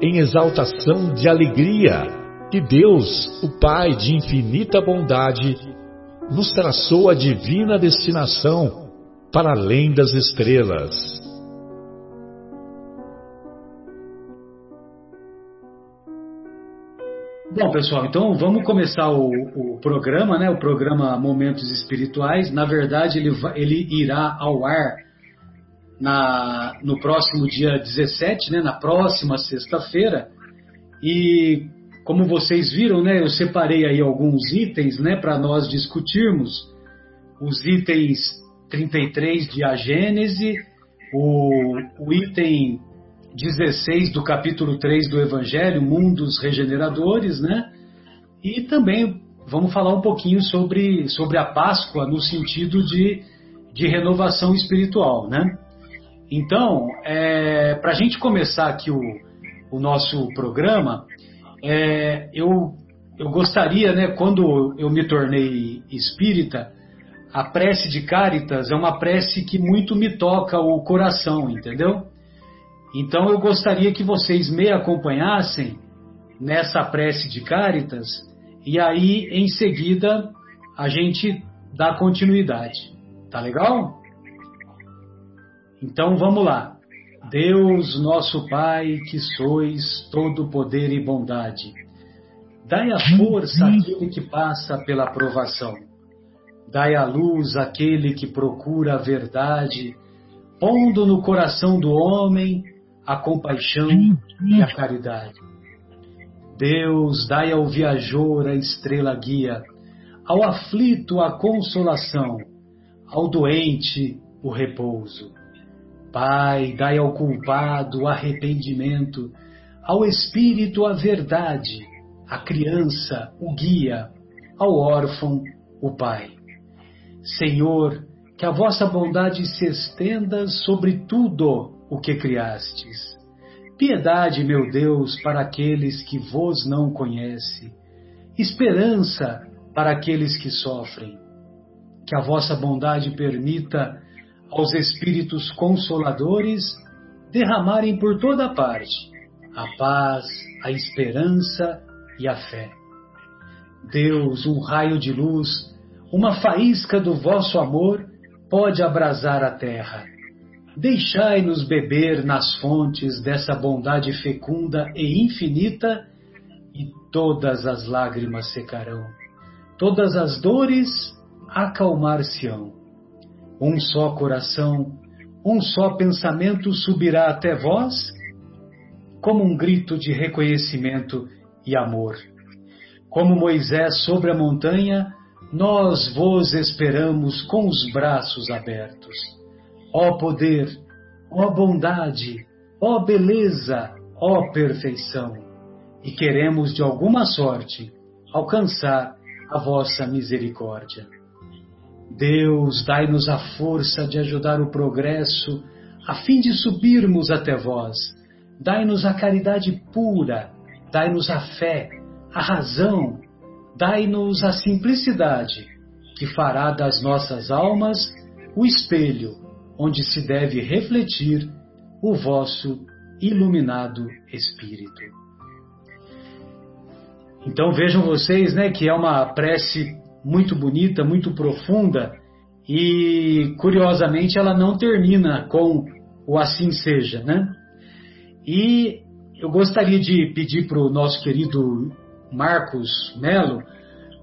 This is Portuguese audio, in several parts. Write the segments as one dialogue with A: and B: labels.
A: em exaltação de alegria que Deus, o Pai de infinita bondade, nos traçou a divina destinação para além das estrelas.
B: Bom, pessoal, então vamos começar o, o, programa, né? O programa Momentos Espirituais. Na verdade, ele, ele irá ao ar na, no próximo dia 17, né, na próxima sexta-feira. E como vocês viram, né, eu separei aí alguns itens né, para nós discutirmos. Os itens 33 de A Gênese, o, o item 16 do capítulo 3 do Evangelho, Mundos Regeneradores, né? E também vamos falar um pouquinho sobre, sobre a Páscoa no sentido de, de renovação espiritual, né? Então, é, para a gente começar aqui o, o nosso programa, é, eu, eu gostaria, né, quando eu me tornei espírita, a prece de Caritas é uma prece que muito me toca o coração, entendeu? Então eu gostaria que vocês me acompanhassem nessa prece de Caritas e aí em seguida a gente dá continuidade. Tá legal? Então vamos lá. Deus, nosso Pai, que sois todo poder e bondade, dai a força àquele que passa pela provação. Dai a luz àquele que procura a verdade, pondo no coração do homem a compaixão e a caridade. Deus, dai ao viajor a estrela guia, ao aflito a consolação, ao doente o repouso. Pai, dai ao culpado o arrependimento, ao espírito a verdade, à criança o guia, ao órfão o pai. Senhor, que a vossa bondade se estenda sobre tudo o que criastes. Piedade, meu Deus, para aqueles que vos não conhecem, esperança para aqueles que sofrem. Que a vossa bondade permita aos Espíritos Consoladores derramarem por toda parte a paz, a esperança e a fé. Deus, um raio de luz, uma faísca do vosso amor pode abrasar a terra. Deixai-nos beber nas fontes dessa bondade fecunda e infinita, e todas as lágrimas secarão, todas as dores acalmar-se-ão um só coração, um só pensamento subirá até vós, como um grito de reconhecimento e amor. Como Moisés sobre a montanha, nós vos esperamos com os braços abertos. Ó poder, ó bondade, ó beleza, ó perfeição, e queremos de alguma sorte alcançar a vossa misericórdia. Deus, dai-nos a força de ajudar o progresso, a fim de subirmos até vós. Dai-nos a caridade pura, dai-nos a fé, a razão, dai-nos a simplicidade, que fará das nossas almas o espelho onde se deve refletir o vosso iluminado espírito. Então vejam vocês, né, que é uma prece muito bonita, muito profunda, e curiosamente ela não termina com o assim seja, né? E eu gostaria de pedir para o nosso querido Marcos Melo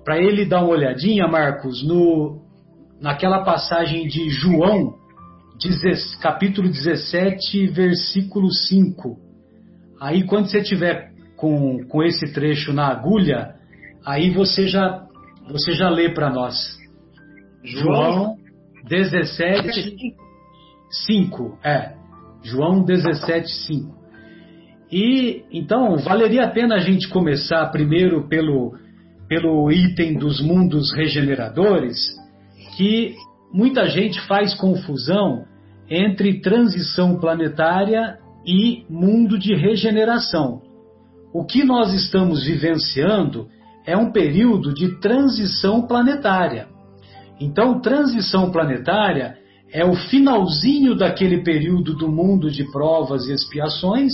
B: para ele dar uma olhadinha, Marcos, no, naquela passagem de João, capítulo 17, versículo 5. Aí, quando você tiver com, com esse trecho na agulha, aí você já, você já lê para nós. João 17, 5. É, João 17, 5. E então valeria a pena a gente começar primeiro pelo, pelo item dos mundos regeneradores, que muita gente faz confusão entre transição planetária e mundo de regeneração. O que nós estamos vivenciando é um período de transição planetária. Então, transição planetária é o finalzinho daquele período do mundo de provas e expiações.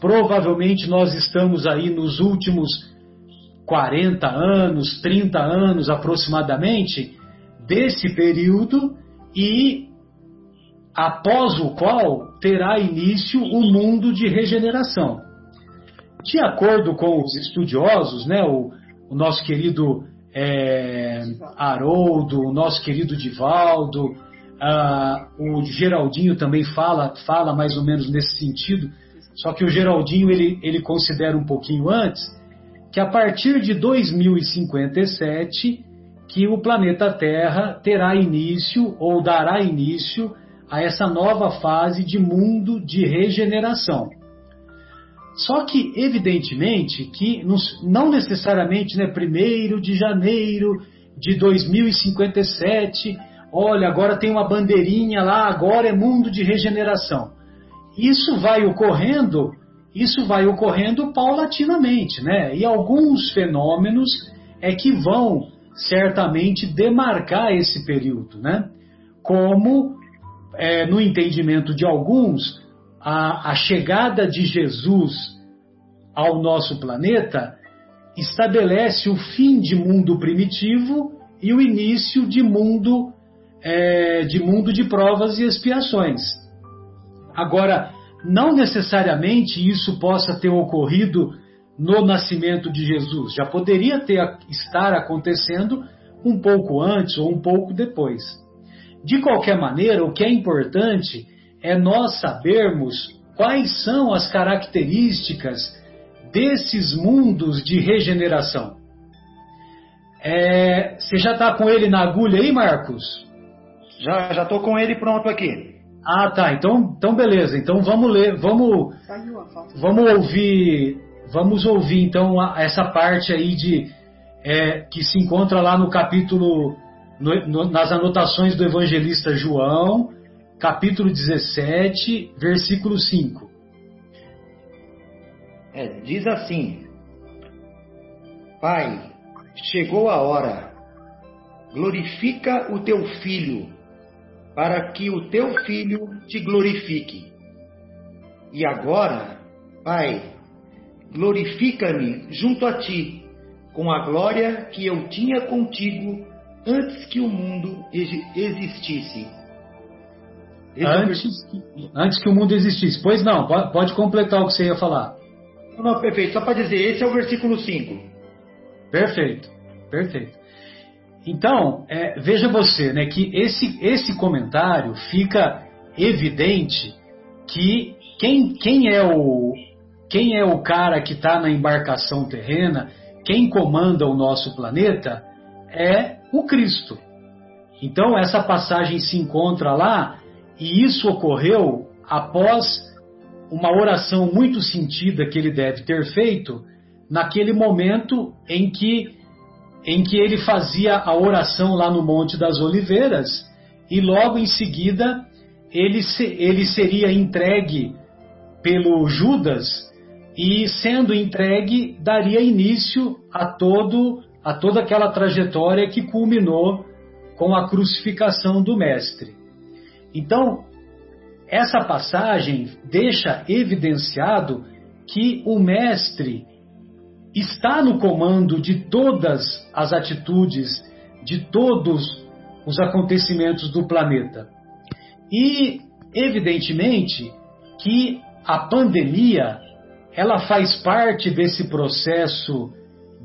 B: Provavelmente nós estamos aí nos últimos 40 anos, 30 anos aproximadamente desse período e após o qual terá início o mundo de regeneração. De acordo com os estudiosos, né, o, o nosso querido é, Haroldo, o nosso querido Divaldo, ah, o Geraldinho também fala, fala mais ou menos nesse sentido, só que o Geraldinho ele, ele considera um pouquinho antes que a partir de 2057 que o planeta Terra terá início ou dará início a essa nova fase de mundo de regeneração. Só que, evidentemente, que não necessariamente, né, 1 de janeiro de 2057, olha, agora tem uma bandeirinha lá, agora é mundo de regeneração. Isso vai ocorrendo, isso vai ocorrendo paulatinamente, né? E alguns fenômenos é que vão certamente demarcar esse período, né? Como, é, no entendimento de alguns, a, a chegada de Jesus ao nosso planeta estabelece o fim de mundo primitivo e o início de mundo é, de mundo de provas e expiações. Agora, não necessariamente isso possa ter ocorrido no nascimento de Jesus. Já poderia ter estar acontecendo um pouco antes ou um pouco depois. De qualquer maneira, o que é importante é nós sabermos quais são as características desses mundos de regeneração. É, você já está com ele na agulha aí, Marcos?
C: Já, já estou com ele pronto aqui.
B: Ah, tá. Então, então beleza. Então vamos ler, vamos, vamos ouvir, vamos ouvir então essa parte aí de é, que se encontra lá no capítulo, no, no, nas anotações do evangelista João, capítulo 17, versículo 5.
C: É, diz assim: Pai, chegou a hora, glorifica o teu filho, para que o teu filho te glorifique. E agora, Pai, glorifica-me junto a ti, com a glória que eu tinha contigo antes que o mundo existisse.
B: Antes, antes que o mundo existisse. Pois não, pode completar o que você ia falar.
C: Não, não, perfeito. Só para dizer, esse é o versículo 5.
B: Perfeito, perfeito. Então, é, veja você, né, que esse, esse comentário fica evidente que quem, quem, é, o, quem é o cara que está na embarcação terrena, quem comanda o nosso planeta, é o Cristo. Então, essa passagem se encontra lá e isso ocorreu após uma oração muito sentida que ele deve ter feito naquele momento em que em que ele fazia a oração lá no Monte das Oliveiras e logo em seguida ele, se, ele seria entregue pelo Judas e sendo entregue daria início a todo a toda aquela trajetória que culminou com a crucificação do mestre. Então, essa passagem deixa evidenciado que o Mestre está no comando de todas as atitudes, de todos os acontecimentos do planeta. E, evidentemente, que a pandemia ela faz parte desse processo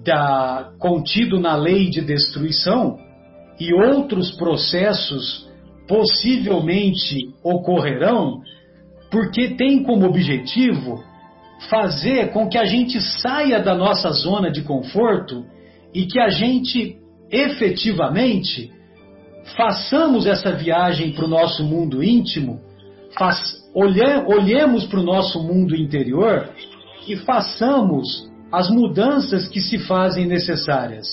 B: da, contido na lei de destruição e outros processos possivelmente ocorrerão, porque tem como objetivo fazer com que a gente saia da nossa zona de conforto e que a gente efetivamente façamos essa viagem para o nosso mundo íntimo, faz, olhe, olhemos para o nosso mundo interior e façamos as mudanças que se fazem necessárias.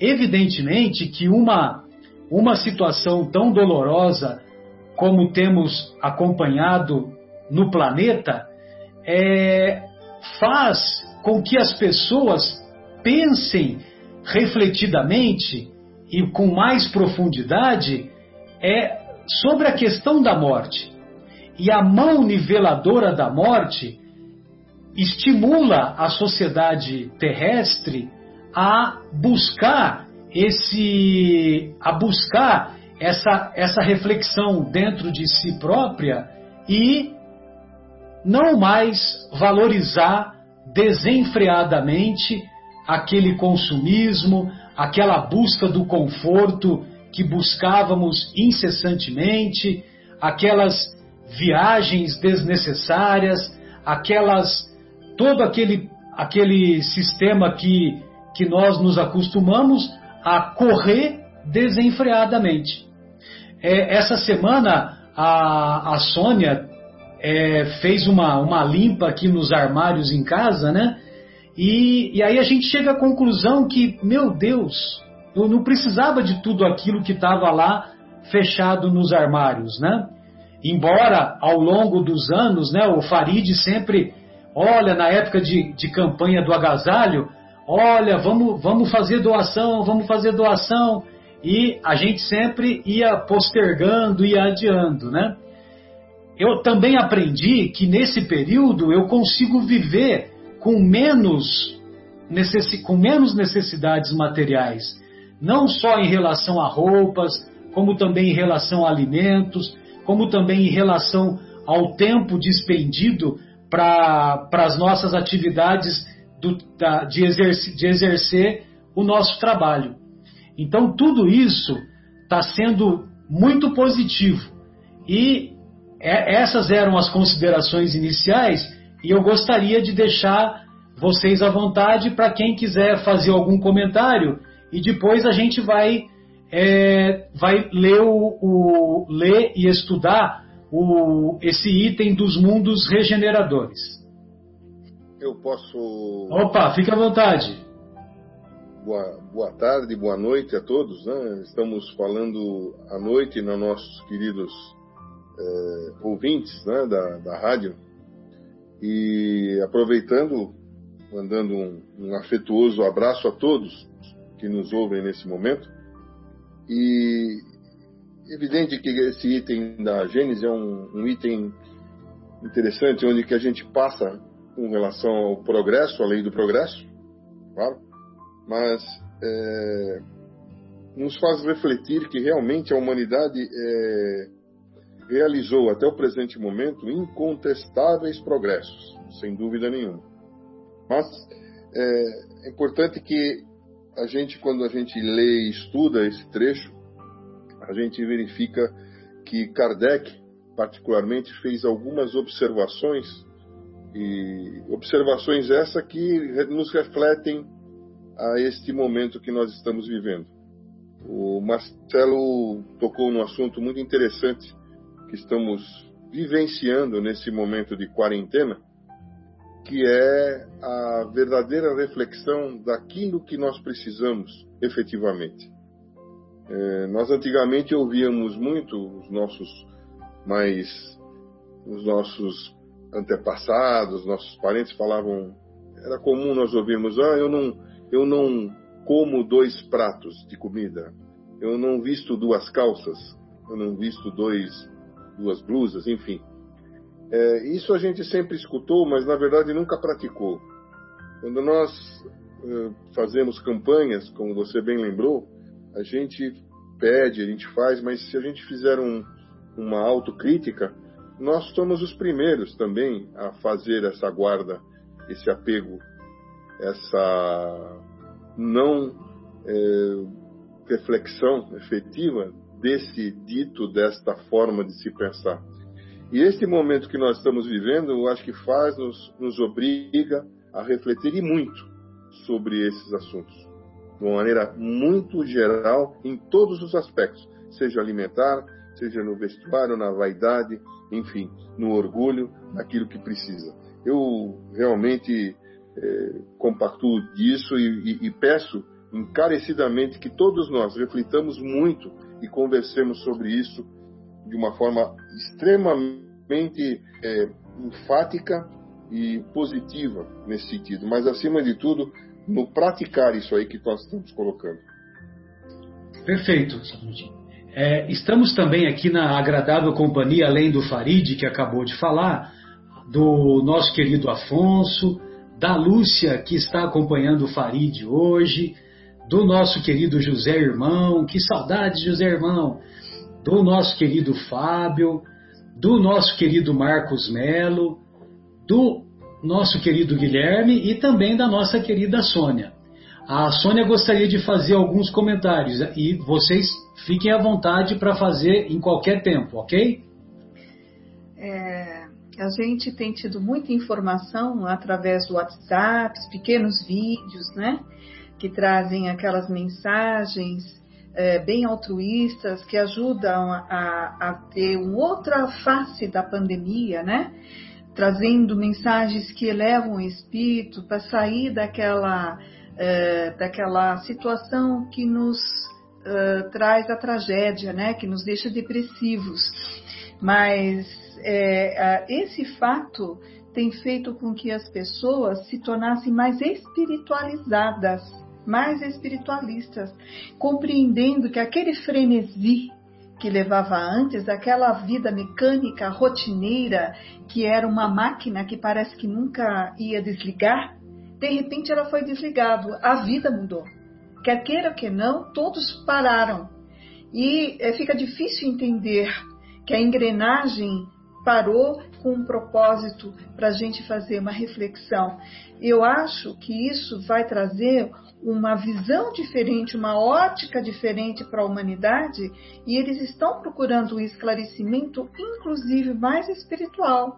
B: Evidentemente que uma, uma situação tão dolorosa como temos acompanhado no planeta é, faz com que as pessoas pensem refletidamente e com mais profundidade é sobre a questão da morte. E a mão niveladora da morte estimula a sociedade terrestre a buscar esse a buscar essa, essa reflexão dentro de si própria e não mais valorizar desenfreadamente aquele consumismo, aquela busca do conforto que buscávamos incessantemente, aquelas viagens desnecessárias, aquelas todo aquele aquele sistema que que nós nos acostumamos a correr desenfreadamente. É, essa semana a, a Sônia é, fez uma, uma limpa aqui nos armários em casa, né? E, e aí a gente chega à conclusão que, meu Deus, eu não precisava de tudo aquilo que estava lá fechado nos armários, né? Embora ao longo dos anos, né, o Farid sempre, olha, na época de, de campanha do agasalho, olha, vamos, vamos fazer doação, vamos fazer doação, e a gente sempre ia postergando, ia adiando, né? Eu também aprendi que nesse período eu consigo viver com menos, necess... com menos necessidades materiais, não só em relação a roupas, como também em relação a alimentos, como também em relação ao tempo despendido para as nossas atividades do, da, de, exercer, de exercer o nosso trabalho. Então, tudo isso está sendo muito positivo. E é, essas eram as considerações iniciais e eu gostaria de deixar vocês à vontade para quem quiser fazer algum comentário e depois a gente vai é, vai ler, o, o, ler e estudar o, esse item dos mundos regeneradores.
D: Eu posso.
B: Opa, fique à vontade.
D: Boa, boa tarde, boa noite a todos. Né? Estamos falando à noite nos nossos queridos é, ouvintes né, da, da rádio e aproveitando, mandando um, um, afetuoso abraço a todos que nos ouvem nesse momento. E evidente que esse item da Gênesis é um, um item interessante, onde que a gente passa com relação ao progresso, a lei do progresso, claro, mas é, nos faz refletir que realmente a humanidade é, realizou até o presente momento incontestáveis progressos, sem dúvida nenhuma. Mas é, é importante que a gente, quando a gente lê e estuda esse trecho, a gente verifica que Kardec, particularmente, fez algumas observações, e observações essas que nos refletem a este momento que nós estamos vivendo. O Marcelo tocou num assunto muito interessante que estamos vivenciando nesse momento de quarentena, que é a verdadeira reflexão daquilo que nós precisamos efetivamente. É, nós antigamente ouvíamos muito os nossos mais os nossos antepassados, nossos parentes falavam, era comum nós ouvirmos, ah, eu não eu não como dois pratos de comida, eu não visto duas calças, eu não visto dois duas blusas, enfim. É, isso a gente sempre escutou, mas na verdade nunca praticou. Quando nós uh, fazemos campanhas, como você bem lembrou, a gente pede, a gente faz, mas se a gente fizer um, uma autocrítica, nós somos os primeiros também a fazer essa guarda, esse apego essa não é, reflexão efetiva desse dito, desta forma de se pensar. E este momento que nós estamos vivendo, eu acho que faz, nos, nos obriga a refletir e muito sobre esses assuntos, de uma maneira muito geral, em todos os aspectos, seja alimentar, seja no vestuário, na vaidade, enfim, no orgulho, naquilo que precisa. Eu realmente é, disso e, e, e peço encarecidamente que todos nós reflitamos muito e conversemos sobre isso de uma forma extremamente é, enfática e positiva nesse sentido, mas acima de tudo no praticar isso aí que nós estamos colocando.
B: Perfeito, Samuel. É, estamos também aqui na agradável companhia, além do Farid, que acabou de falar, do nosso querido Afonso, da Lúcia, que está acompanhando o Farid hoje, do nosso querido José Irmão, que saudade, José Irmão, do nosso querido Fábio, do nosso querido Marcos Melo, do nosso querido Guilherme e também da nossa querida Sônia. A Sônia gostaria de fazer alguns comentários e vocês fiquem à vontade para fazer em qualquer tempo, ok?
E: É, a gente tem tido muita informação através do WhatsApp, pequenos vídeos, né? Que trazem aquelas mensagens é, bem altruístas que ajudam a, a ter uma outra face da pandemia, né? Trazendo mensagens que elevam o espírito para sair daquela, é, daquela situação que nos uh, traz a tragédia, né? Que nos deixa depressivos. Mas é, esse fato tem feito com que as pessoas se tornassem mais espiritualizadas, mais espiritualistas, compreendendo que aquele frenesi que levava antes, aquela vida mecânica, rotineira, que era uma máquina que parece que nunca ia desligar, de repente ela foi desligada, a vida mudou. Quer queira que não, todos pararam. E é, fica difícil entender que a engrenagem parou com um propósito para a gente fazer uma reflexão. Eu acho que isso vai trazer uma visão diferente, uma ótica diferente para a humanidade e eles estão procurando um esclarecimento, inclusive mais espiritual.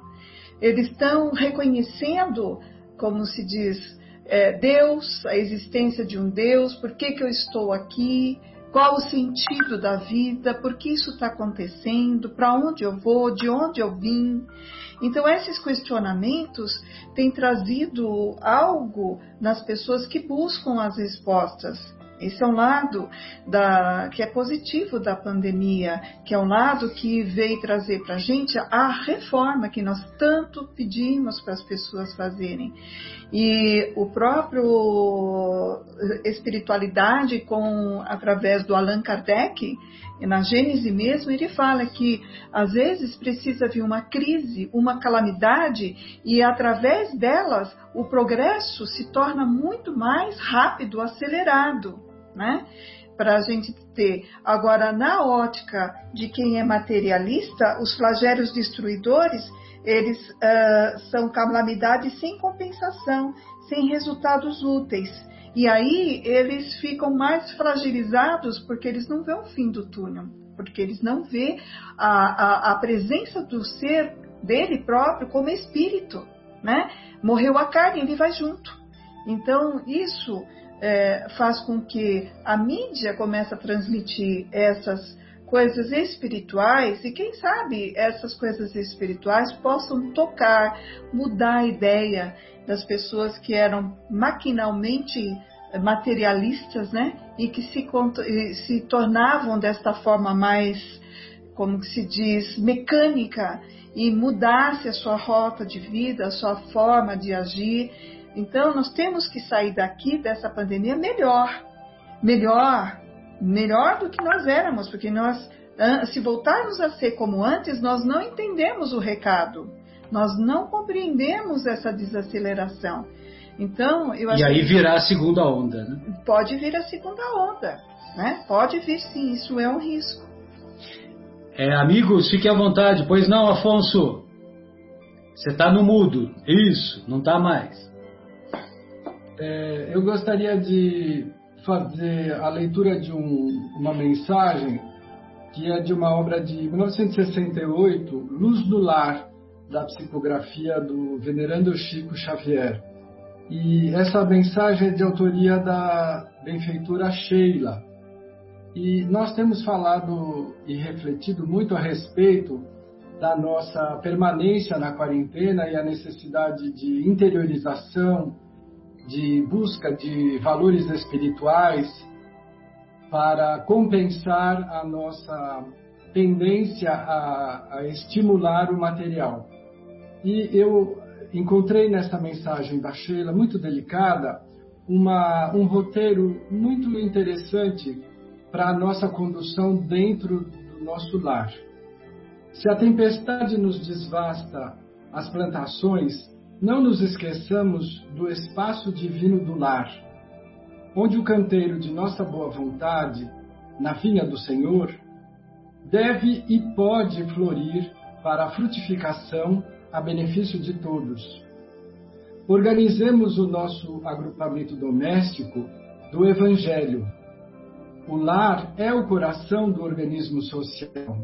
E: Eles estão reconhecendo, como se diz, é, Deus, a existência de um Deus, por que, que eu estou aqui, qual o sentido da vida, por que isso está acontecendo, para onde eu vou, de onde eu vim. Então, esses questionamentos têm trazido algo nas pessoas que buscam as respostas. Esse é um lado da, que é positivo da pandemia, que é um lado que veio trazer para a gente a reforma que nós tanto pedimos para as pessoas fazerem. E o próprio espiritualidade com através do Allan Kardec, na Gênese mesmo, ele fala que às vezes precisa vir uma crise, uma calamidade e através delas o progresso se torna muito mais rápido, acelerado, né? Para a gente ter. Agora, na ótica de quem é materialista, os flagelos destruidores eles uh, são calamidades sem compensação, sem resultados úteis. E aí eles ficam mais fragilizados porque eles não vêem o fim do túnel, porque eles não vêem a, a, a presença do ser dele próprio como espírito. Né? Morreu a carne, ele vai junto. Então, isso é, faz com que a mídia comece a transmitir essas coisas espirituais e quem sabe essas coisas espirituais possam tocar, mudar a ideia das pessoas que eram maquinalmente materialistas, né? E que se, se tornavam desta forma mais, como se diz, mecânica e mudasse a sua rota de vida, a sua forma de agir. Então, nós temos que sair daqui dessa pandemia melhor, melhor melhor do que nós éramos, porque nós, se voltarmos a ser como antes, nós não entendemos o recado, nós não compreendemos essa desaceleração. Então, eu
B: acho E aí virá a segunda onda, né?
E: Pode vir a segunda onda, né? Pode vir sim, isso é um risco.
B: É, amigos, fiquem à vontade, pois não, Afonso? Você está no mudo. Isso, não está mais.
F: É, eu gostaria de fazer a leitura de um, uma mensagem que é de uma obra de 1968, Luz do Lar, da psicografia do venerando Chico Xavier. E essa mensagem é de autoria da benfeitura Sheila. E nós temos falado e refletido muito a respeito da nossa permanência na quarentena e a necessidade de interiorização, de busca de valores espirituais para compensar a nossa tendência a, a estimular o material. E eu encontrei nessa mensagem da Sheila, muito delicada, uma, um roteiro muito interessante para a nossa condução dentro do nosso lar. Se a tempestade nos desvasta as plantações, não nos esqueçamos do espaço divino do lar, onde o canteiro de nossa boa vontade, na vinha do Senhor, deve e pode florir para a frutificação a benefício de todos. Organizemos o nosso agrupamento doméstico do Evangelho. O lar é o coração do organismo social.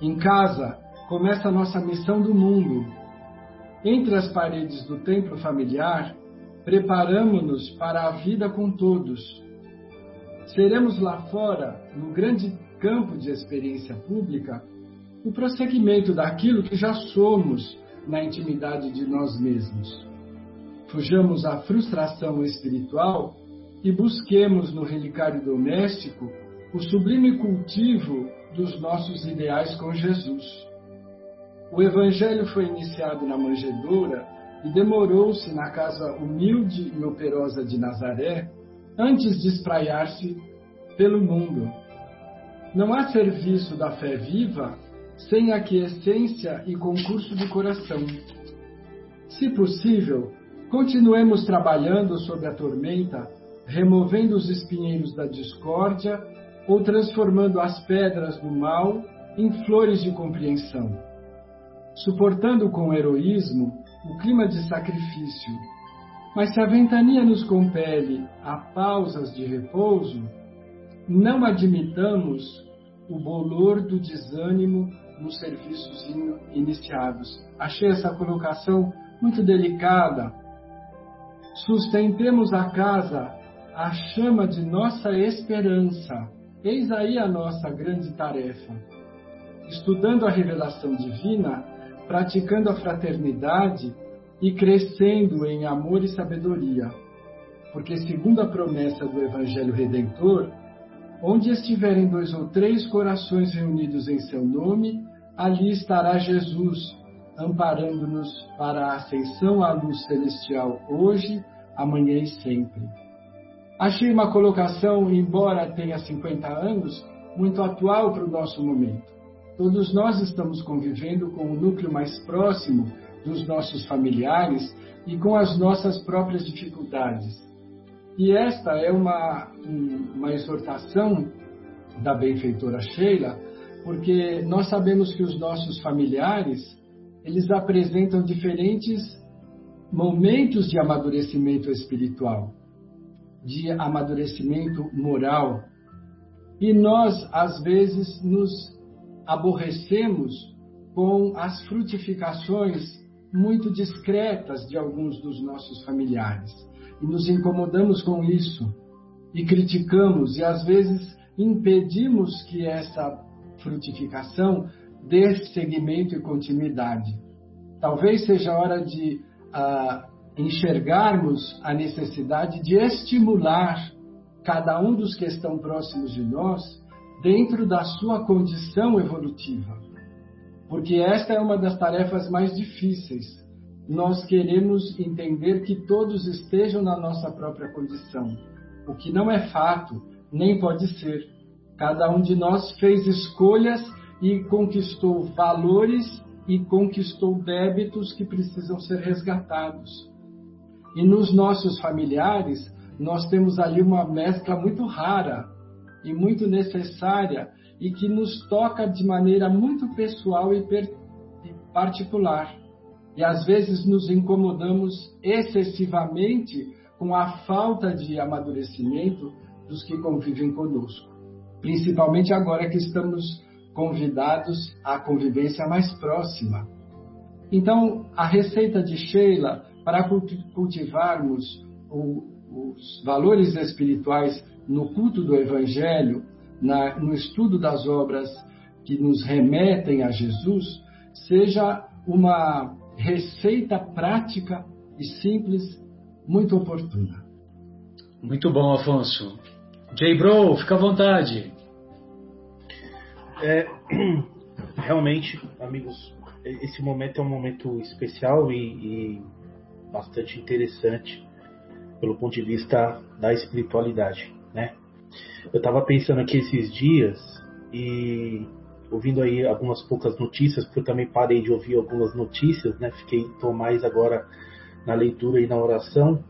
F: Em casa começa a nossa missão do mundo. Entre as paredes do templo familiar, preparamos-nos para a vida com todos. Seremos lá fora, no grande campo de experiência pública, o prosseguimento daquilo que já somos na intimidade de nós mesmos. Fujamos à frustração espiritual e busquemos no relicário doméstico o sublime cultivo dos nossos ideais com Jesus. O Evangelho foi iniciado na manjedoura e demorou-se na casa humilde e operosa de Nazaré antes de espraiar-se pelo mundo. Não há serviço da fé viva sem aquiescência e concurso de coração. Se possível, continuemos trabalhando sob a tormenta, removendo os espinheiros da discórdia ou transformando as pedras do mal em flores de compreensão. Suportando com heroísmo o clima de sacrifício. Mas se a ventania nos compele a pausas de repouso, não admitamos o bolor do desânimo nos serviços iniciados. Achei essa colocação muito delicada. Sustentemos a casa a chama de nossa esperança. Eis aí a nossa grande tarefa. Estudando a revelação divina, praticando a fraternidade e crescendo em amor e sabedoria. Porque, segundo a promessa do Evangelho Redentor, onde estiverem dois ou três corações reunidos em seu nome, ali estará Jesus, amparando-nos para a ascensão à luz celestial hoje, amanhã e sempre. Achei uma colocação, embora tenha 50 anos, muito atual para o nosso momento. Todos nós estamos convivendo com o núcleo mais próximo dos nossos familiares e com as nossas próprias dificuldades. E esta é uma, uma exortação da benfeitora Sheila porque nós sabemos que os nossos familiares, eles apresentam diferentes momentos de amadurecimento espiritual, de amadurecimento moral. E nós, às vezes, nos aborrecemos com as frutificações muito discretas de alguns dos nossos familiares. E nos incomodamos com isso. E criticamos, e às vezes impedimos que essa frutificação dê seguimento e continuidade. Talvez seja hora de uh, enxergarmos a necessidade de estimular cada um dos que estão próximos de nós dentro da sua condição evolutiva. Porque esta é uma das tarefas mais difíceis. Nós queremos entender que todos estejam na nossa própria condição, o que não é fato, nem pode ser. Cada um de nós fez escolhas e conquistou valores e conquistou débitos que precisam ser resgatados. E nos nossos familiares, nós temos ali uma mescla muito rara e muito necessária e que nos toca de maneira muito pessoal e particular. E às vezes nos incomodamos excessivamente com a falta de amadurecimento dos que convivem conosco, principalmente agora que estamos convidados à convivência mais próxima. Então, a receita de Sheila para cultivarmos os valores espirituais no culto do Evangelho, na, no estudo das obras que nos remetem a Jesus, seja uma receita prática e simples, muito oportuna.
B: Muito bom, Afonso. J. Bro, fica à vontade.
G: É, realmente, amigos, esse momento é um momento especial e, e bastante interessante pelo ponto de vista da espiritualidade, né? Eu estava pensando aqui esses dias e ouvindo aí algumas poucas notícias, porque eu também parei de ouvir algumas notícias, né? Fiquei tô mais agora na leitura e na oração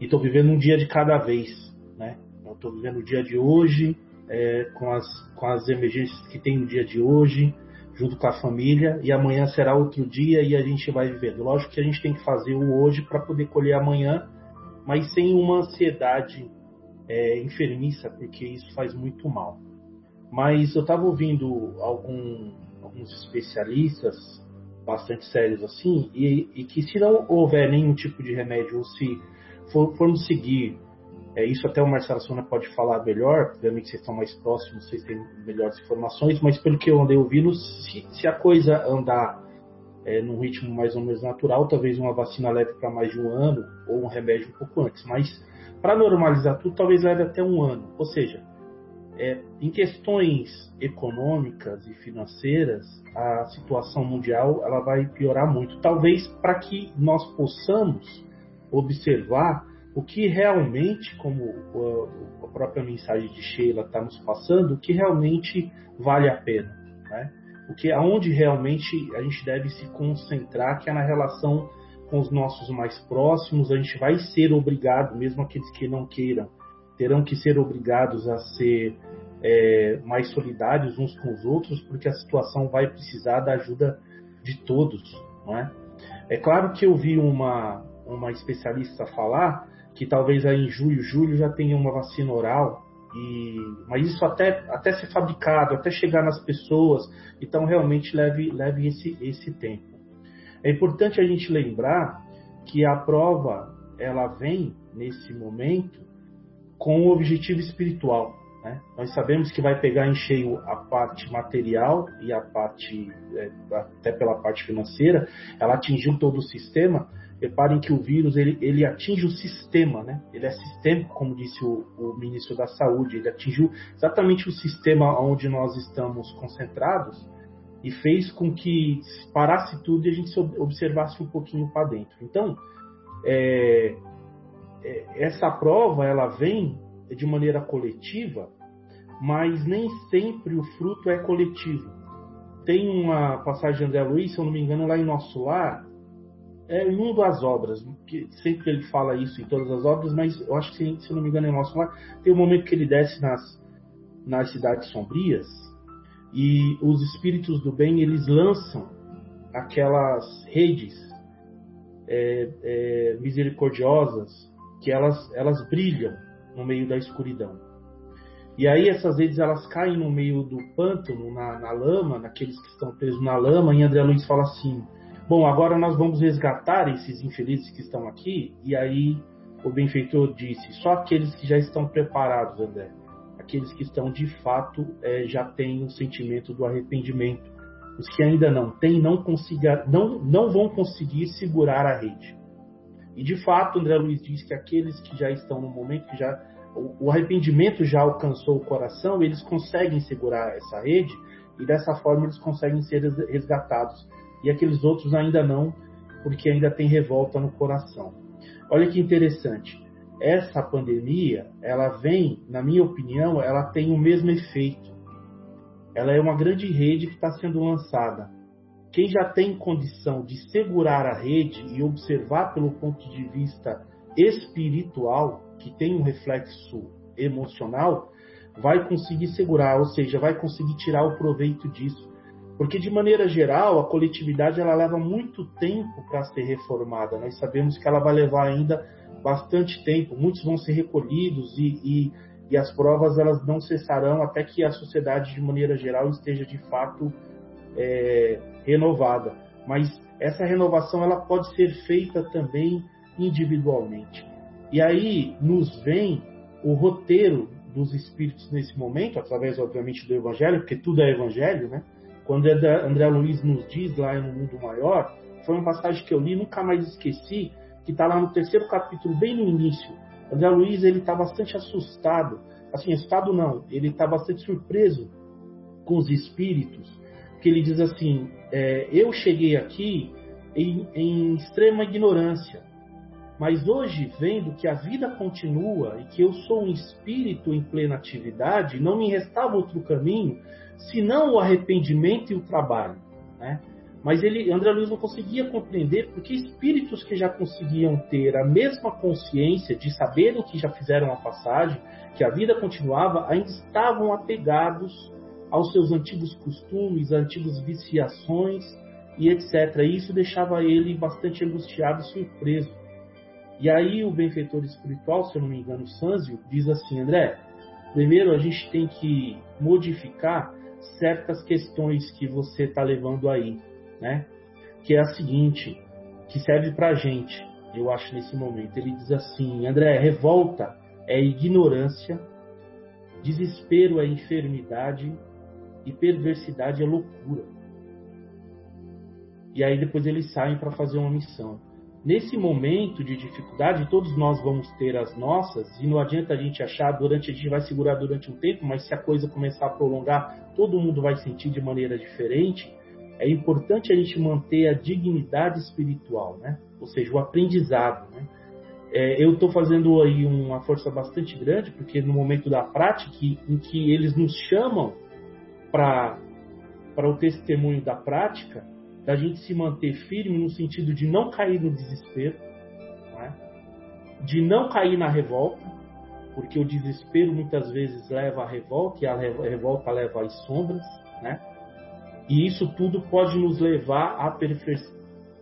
G: e estou vivendo um dia de cada vez, né? Eu estou vivendo o dia de hoje é, com as com as emergências que tem no dia de hoje, junto com a família e amanhã será outro dia e a gente vai vivendo. Lógico que a gente tem que fazer o hoje para poder colher amanhã, mas sem uma ansiedade é, enfermiça, porque isso faz muito mal. Mas eu estava ouvindo algum, alguns especialistas bastante sérios assim, e, e, que se não houver nenhum tipo de remédio, ou se for, formos seguir, é, isso até o Marcelo Sona pode falar melhor, obviamente vocês estão mais próximos, vocês têm melhores informações, mas pelo que eu andei ouvindo, se, se a coisa andar é, num ritmo mais ou menos natural, talvez uma vacina leve para mais de um ano, ou um remédio um pouco antes, mas para normalizar tudo, talvez leve até um ano. Ou seja, é, em questões econômicas e financeiras, a situação mundial ela vai piorar muito. Talvez para que nós possamos observar o que realmente, como a própria mensagem de Sheila está nos passando, o que realmente vale a pena, né? O que aonde realmente a gente deve se concentrar, que é na relação com os nossos mais próximos, a gente vai ser obrigado, mesmo aqueles que não queiram, terão que ser obrigados a ser é, mais solidários uns com os outros, porque a situação vai precisar da ajuda de todos, não é? É claro que eu vi uma, uma especialista falar que talvez aí em julho, julho já tenha uma vacina oral, e, mas isso até, até ser fabricado, até chegar nas pessoas, então realmente leve, leve esse, esse tempo. É importante a gente lembrar que a prova ela vem nesse momento com o objetivo espiritual. Né? Nós sabemos que vai pegar em cheio a parte material e a parte, é, até pela parte financeira, ela atingiu todo o sistema. Reparem que o vírus ele, ele atinge o sistema, né? ele é sistêmico, como disse o, o ministro da Saúde, ele atingiu exatamente o sistema onde nós estamos concentrados e fez com que parasse tudo e a gente observasse um pouquinho para dentro. Então, é, é, essa prova ela vem de maneira coletiva, mas nem sempre o fruto é coletivo. Tem uma passagem de André Luiz, se eu não me engano, lá em Nosso Lar, é em uma das obras, que sempre ele fala isso em todas as obras, mas eu acho que, se eu não me engano, em Nosso Lar, tem um momento que ele desce nas, nas cidades sombrias e os espíritos do bem, eles lançam aquelas redes é, é, misericordiosas que elas, elas brilham no meio da escuridão. E aí essas redes elas caem no meio do pântano, na, na lama, naqueles que estão presos na lama, e André Luiz fala assim, bom, agora nós vamos resgatar esses infelizes que estão aqui, e aí o benfeitor disse, só aqueles que já estão preparados, André, aqueles que estão de fato é, já têm o sentimento do arrependimento. Os que ainda não têm não, consiga, não, não vão conseguir segurar a rede. E de fato, André Luiz diz que aqueles que já estão no momento que já o arrependimento já alcançou o coração, eles conseguem segurar essa rede e dessa forma eles conseguem ser resgatados. E aqueles outros ainda não, porque ainda tem revolta no coração. Olha que interessante. Essa pandemia, ela vem, na minha opinião, ela tem o mesmo efeito. Ela é uma grande rede que está sendo lançada quem já tem condição de segurar a rede e observar pelo ponto de vista espiritual, que tem um reflexo emocional, vai conseguir segurar, ou seja, vai conseguir tirar o proveito disso. Porque de maneira geral, a coletividade ela leva muito tempo para ser reformada. Nós sabemos que ela vai levar ainda bastante tempo. Muitos vão ser recolhidos e, e, e as provas elas não cessarão até que a sociedade, de maneira geral, esteja de fato é, renovada. Mas essa renovação ela pode ser feita também individualmente. E aí nos vem o roteiro dos espíritos nesse momento, através, obviamente, do Evangelho, porque tudo é Evangelho, né? Quando André Luiz nos diz lá no Mundo Maior, foi uma passagem que eu li, nunca mais esqueci, que está lá no terceiro capítulo, bem no início. André Luiz ele está bastante assustado, assim, assustado não, ele está bastante surpreso com os espíritos, que ele diz assim: é, eu cheguei aqui em, em extrema ignorância, mas hoje, vendo que a vida continua e que eu sou um espírito em plena atividade, não me restava outro caminho senão o arrependimento e o trabalho. Né? Mas ele, André Luiz não conseguia compreender porque espíritos que já conseguiam ter a mesma consciência de saberem que já fizeram a passagem, que a vida continuava, ainda estavam apegados aos seus antigos costumes, antigas viciações e etc. E isso deixava ele bastante angustiado e surpreso. E aí o benfeitor espiritual, se eu não me engano, Sanzio, diz assim, André, primeiro a gente tem que modificar certas questões que você está levando aí, né? Que é a seguinte, que serve para a gente, eu acho, nesse momento. Ele diz assim, André, revolta é ignorância, desespero é enfermidade e perversidade é loucura. E aí depois eles saem para fazer uma missão. Nesse momento de dificuldade, todos nós vamos ter as nossas, e não adianta a gente achar, durante a gente vai segurar durante um tempo, mas se a coisa começar a prolongar, todo mundo vai sentir de maneira diferente. É importante a gente manter a dignidade espiritual, né? ou seja, o aprendizado. Né? É, eu estou fazendo aí uma força bastante grande, porque no momento da prática, em que eles nos chamam para o testemunho da prática, da gente se manter firme no sentido de não cair no desespero, né? de não cair na revolta, porque o desespero muitas vezes leva à revolta e a revolta leva às sombras, né? E isso tudo pode nos levar à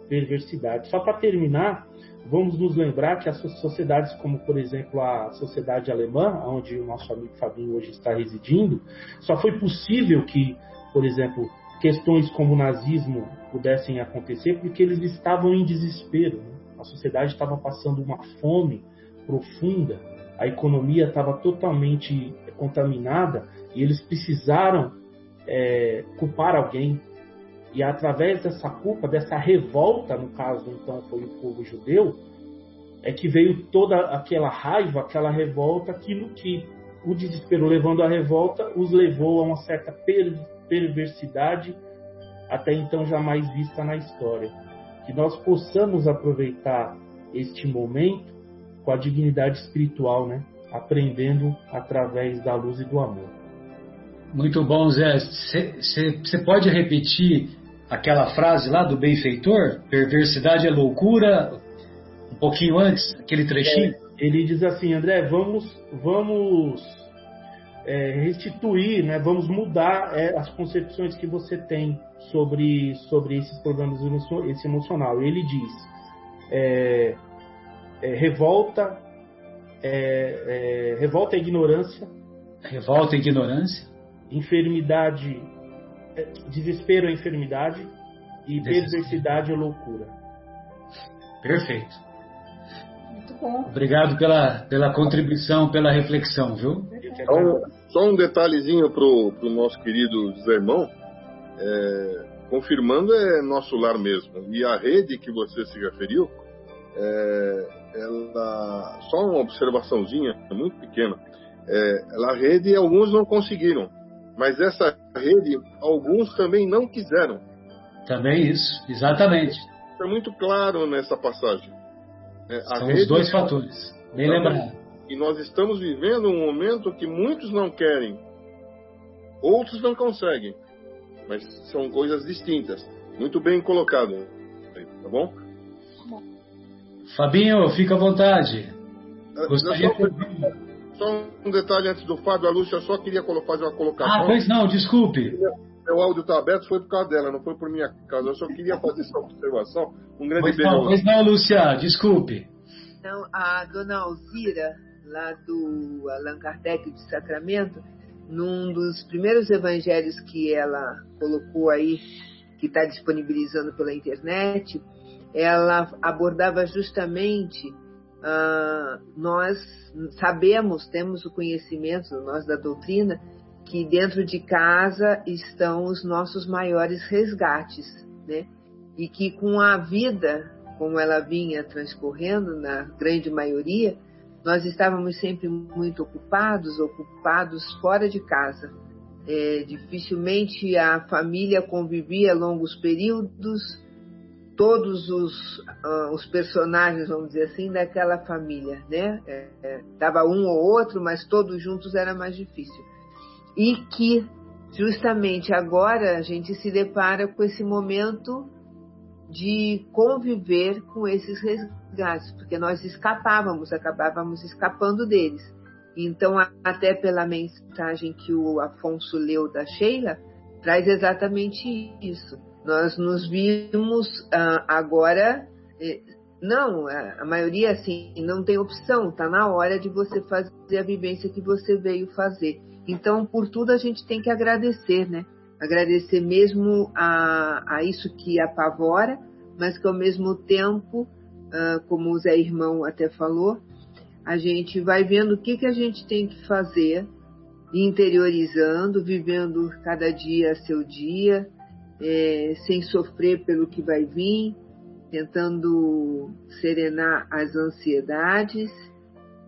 G: perversidade. Só para terminar, vamos nos lembrar que as sociedades, como por exemplo a sociedade alemã, onde o nosso amigo Fabinho hoje está residindo, só foi possível que, por exemplo, questões como o nazismo pudessem acontecer, porque eles estavam em desespero. Né? A sociedade estava passando uma fome profunda, a economia estava totalmente contaminada e eles precisaram é, culpar alguém. E através dessa culpa, dessa revolta, no caso então foi o povo judeu, é que veio toda aquela raiva, aquela revolta, aquilo que o desespero levando à revolta os levou a uma certa perversidade até então jamais vista na história. Que nós possamos aproveitar este momento com a dignidade espiritual, né? aprendendo através da luz e do amor.
B: Muito bom, Zé. Você pode repetir aquela frase lá do benfeitor? Perversidade é loucura? Um pouquinho antes, aquele trechinho? É,
G: ele diz assim, André, vamos, vamos é, restituir, né, vamos mudar é, as concepções que você tem sobre, sobre esses problemas esse emocional. Ele diz: é, é revolta, é, é, revolta é ignorância,
B: revolta é ignorância,
G: enfermidade, desespero é enfermidade e perversidade é loucura.
B: Perfeito. Muito bom. Obrigado pela, pela contribuição, pela reflexão, viu?
D: Então, só um detalhezinho para o nosso querido Zé Irmão. É, confirmando é nosso lar mesmo. E a rede que você se referiu, é, ela, só uma observaçãozinha muito pequena. É, a rede alguns não conseguiram, mas essa rede alguns também não quiseram.
B: Também isso, exatamente.
D: É muito claro nessa passagem.
B: É, São rede, os dois fatores. Bem lembrado.
D: E nós estamos vivendo um momento que muitos não querem, outros não conseguem, mas são coisas distintas. Muito bem colocado, tá bom?
B: Fabinho, fica à vontade.
D: É, Gostaria só, só um detalhe antes do Fábio, a Lúcia só queria fazer uma colocação.
B: Ah, pois não, desculpe.
D: Meu áudio está aberto, foi por causa dela, não foi por minha causa. Eu só queria fazer essa observação. Um grande
B: pois
D: beijo.
B: Não, pois não, Lúcia, desculpe.
H: Então, a dona Alzira, lá do Allan Kardec de Sacramento, num dos primeiros evangelhos que ela colocou aí, que está disponibilizando pela internet, ela abordava justamente uh, nós sabemos, temos o conhecimento, nós da doutrina, que dentro de casa estão os nossos maiores resgates, né? E que com a vida, como ela vinha transcorrendo, na grande maioria, nós estávamos sempre muito ocupados, ocupados fora de casa. É, dificilmente a família convivia longos períodos, todos os, uh, os personagens, vamos dizer assim, daquela família, né? É, é, dava um ou outro, mas todos juntos era mais difícil. E que justamente agora a gente se depara com esse momento de conviver com esses resgates, porque nós escapávamos, acabávamos escapando deles. Então, até pela mensagem que o Afonso leu da Sheila, traz exatamente isso nós nos vimos uh, agora. Eh, não, a maioria assim não tem opção, está na hora de você fazer a vivência que você veio fazer. Então, por tudo a gente tem que agradecer, né? Agradecer mesmo a, a isso que apavora, mas que ao mesmo tempo, uh, como o Zé Irmão até falou, a gente vai vendo o que, que a gente tem que fazer, interiorizando, vivendo cada dia seu dia, é, sem sofrer pelo que vai vir, tentando serenar as ansiedades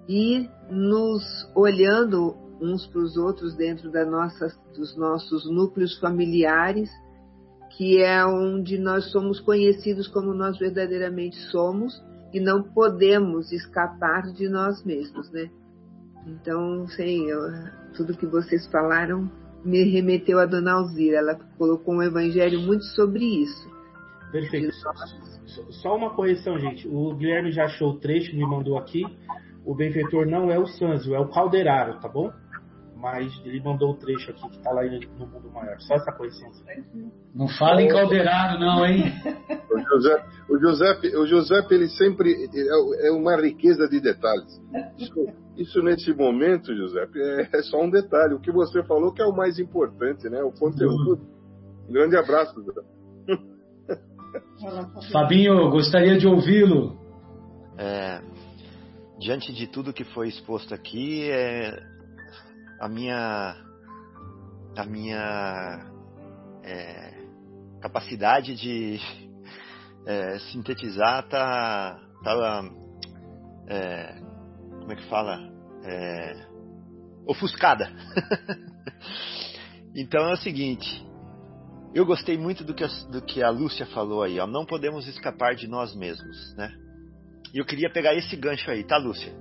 H: e nos olhando uns para os outros dentro da nossa, dos nossos núcleos familiares, que é onde nós somos conhecidos como nós verdadeiramente somos e não podemos escapar de nós mesmos, né? Então, sim, eu, tudo que vocês falaram me remeteu a Dona Alzira. Ela colocou um evangelho muito sobre isso.
G: Perfeito. Só uma correção, gente. O Guilherme já achou o trecho, me mandou aqui. O benfeitor não é o Sanzio, é o Calderaro, tá bom? Mas ele mandou o trecho aqui que tá lá no mundo maior. Só essa correção.
B: Não fala em Calderaro, não, hein?
D: O José, o Giuseppe, o Giuseppe ele sempre é, é uma riqueza de detalhes. Isso, isso nesse momento, Giuseppe, é, é, só um detalhe. O que você falou que é o mais importante, né? O conteúdo. Um grande abraço, Giuseppe.
B: Fabinho, gostaria de ouvi-lo.
I: É, diante de tudo que foi exposto aqui, é, a minha a minha é, capacidade de é, sintetizar tá, tá é, como é que fala? É, ofuscada. Então é o seguinte eu gostei muito do que, a, do que a Lúcia falou aí ó, não podemos escapar de nós mesmos né? E eu queria pegar esse gancho aí tá Lúcia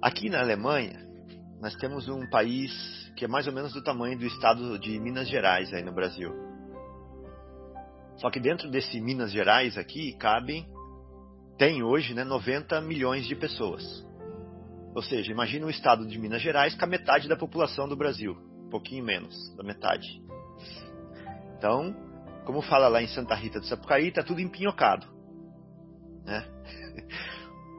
I: aqui na Alemanha nós temos um país que é mais ou menos do tamanho do estado de Minas Gerais aí no Brasil só que dentro desse Minas Gerais aqui cabem, tem hoje, né, 90 milhões de pessoas. Ou seja, imagina o estado de Minas Gerais com a metade da população do Brasil, um pouquinho menos da metade. Então, como fala lá em Santa Rita do Sapucaí, tá tudo empinhocado. Né?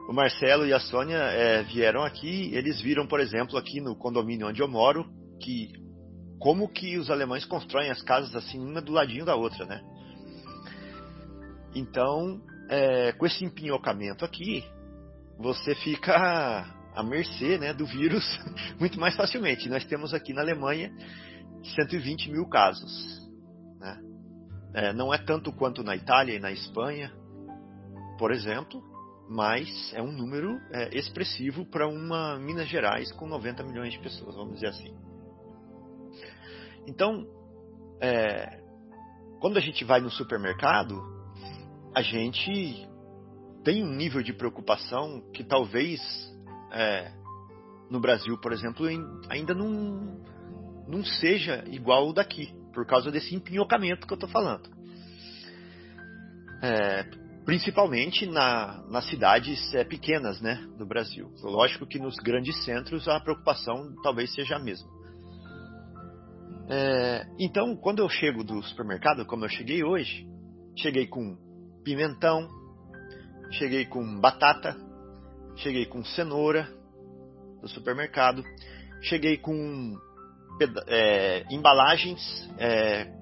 I: O Marcelo e a Sônia é, vieram aqui, eles viram, por exemplo, aqui no condomínio onde eu moro, que como que os alemães constroem as casas assim, uma do ladinho da outra, né? Então, é, com esse empinhocamento aqui, você fica à mercê né, do vírus muito mais facilmente. Nós temos aqui na Alemanha 120 mil casos. Né? É, não é tanto quanto na Itália e na Espanha, por exemplo, mas é um número é, expressivo para uma Minas Gerais com 90 milhões de pessoas, vamos dizer assim. Então, é, quando a gente vai no supermercado, a gente tem um nível de preocupação que talvez é, no Brasil, por exemplo, ainda não, não seja igual o daqui, por causa desse empinhocamento que eu estou falando. É, principalmente na, nas cidades é, pequenas né, do Brasil. Lógico que nos grandes centros a preocupação talvez seja a mesma. É, então, quando eu chego do supermercado, como eu cheguei hoje, cheguei com pimentão, cheguei com batata, cheguei com cenoura do supermercado, cheguei com é, embalagens,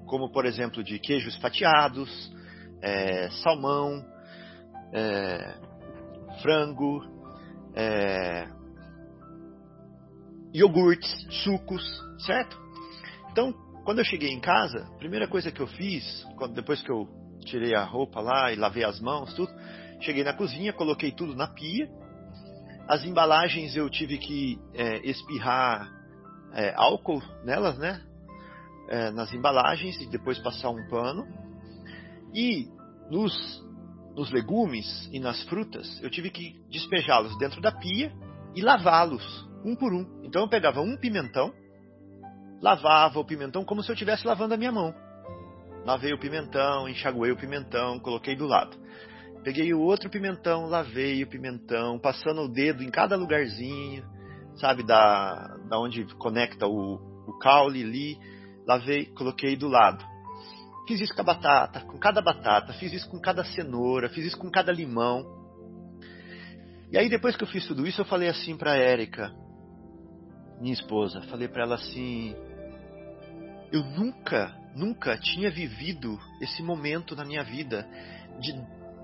I: como por exemplo de queijos fatiados, salmão, é, frango, é, iogurtes, sucos, certo? Então, quando eu cheguei em casa, a primeira coisa que eu fiz, quando, depois que eu tirei a roupa lá e lavei as mãos, tudo, cheguei na cozinha, coloquei tudo na pia. As embalagens eu tive que é, espirrar é, álcool nelas, né? É, nas embalagens e depois passar um pano. E nos, nos legumes e nas frutas, eu tive que despejá-los dentro da pia e lavá-los um por um. Então eu pegava um pimentão, lavava o pimentão como se eu estivesse lavando a minha mão. Lavei o pimentão, enxaguei o pimentão, coloquei do lado. Peguei o outro pimentão, lavei o pimentão, passando o dedo em cada lugarzinho, sabe, da, da onde conecta o, o caule ali. Lavei, coloquei do lado. Fiz isso com a batata, com cada batata, fiz isso com cada cenoura, fiz isso com cada limão. E aí depois que eu fiz tudo isso, eu falei assim para Érica, minha esposa, falei para ela assim: eu nunca, nunca tinha vivido esse momento na minha vida de,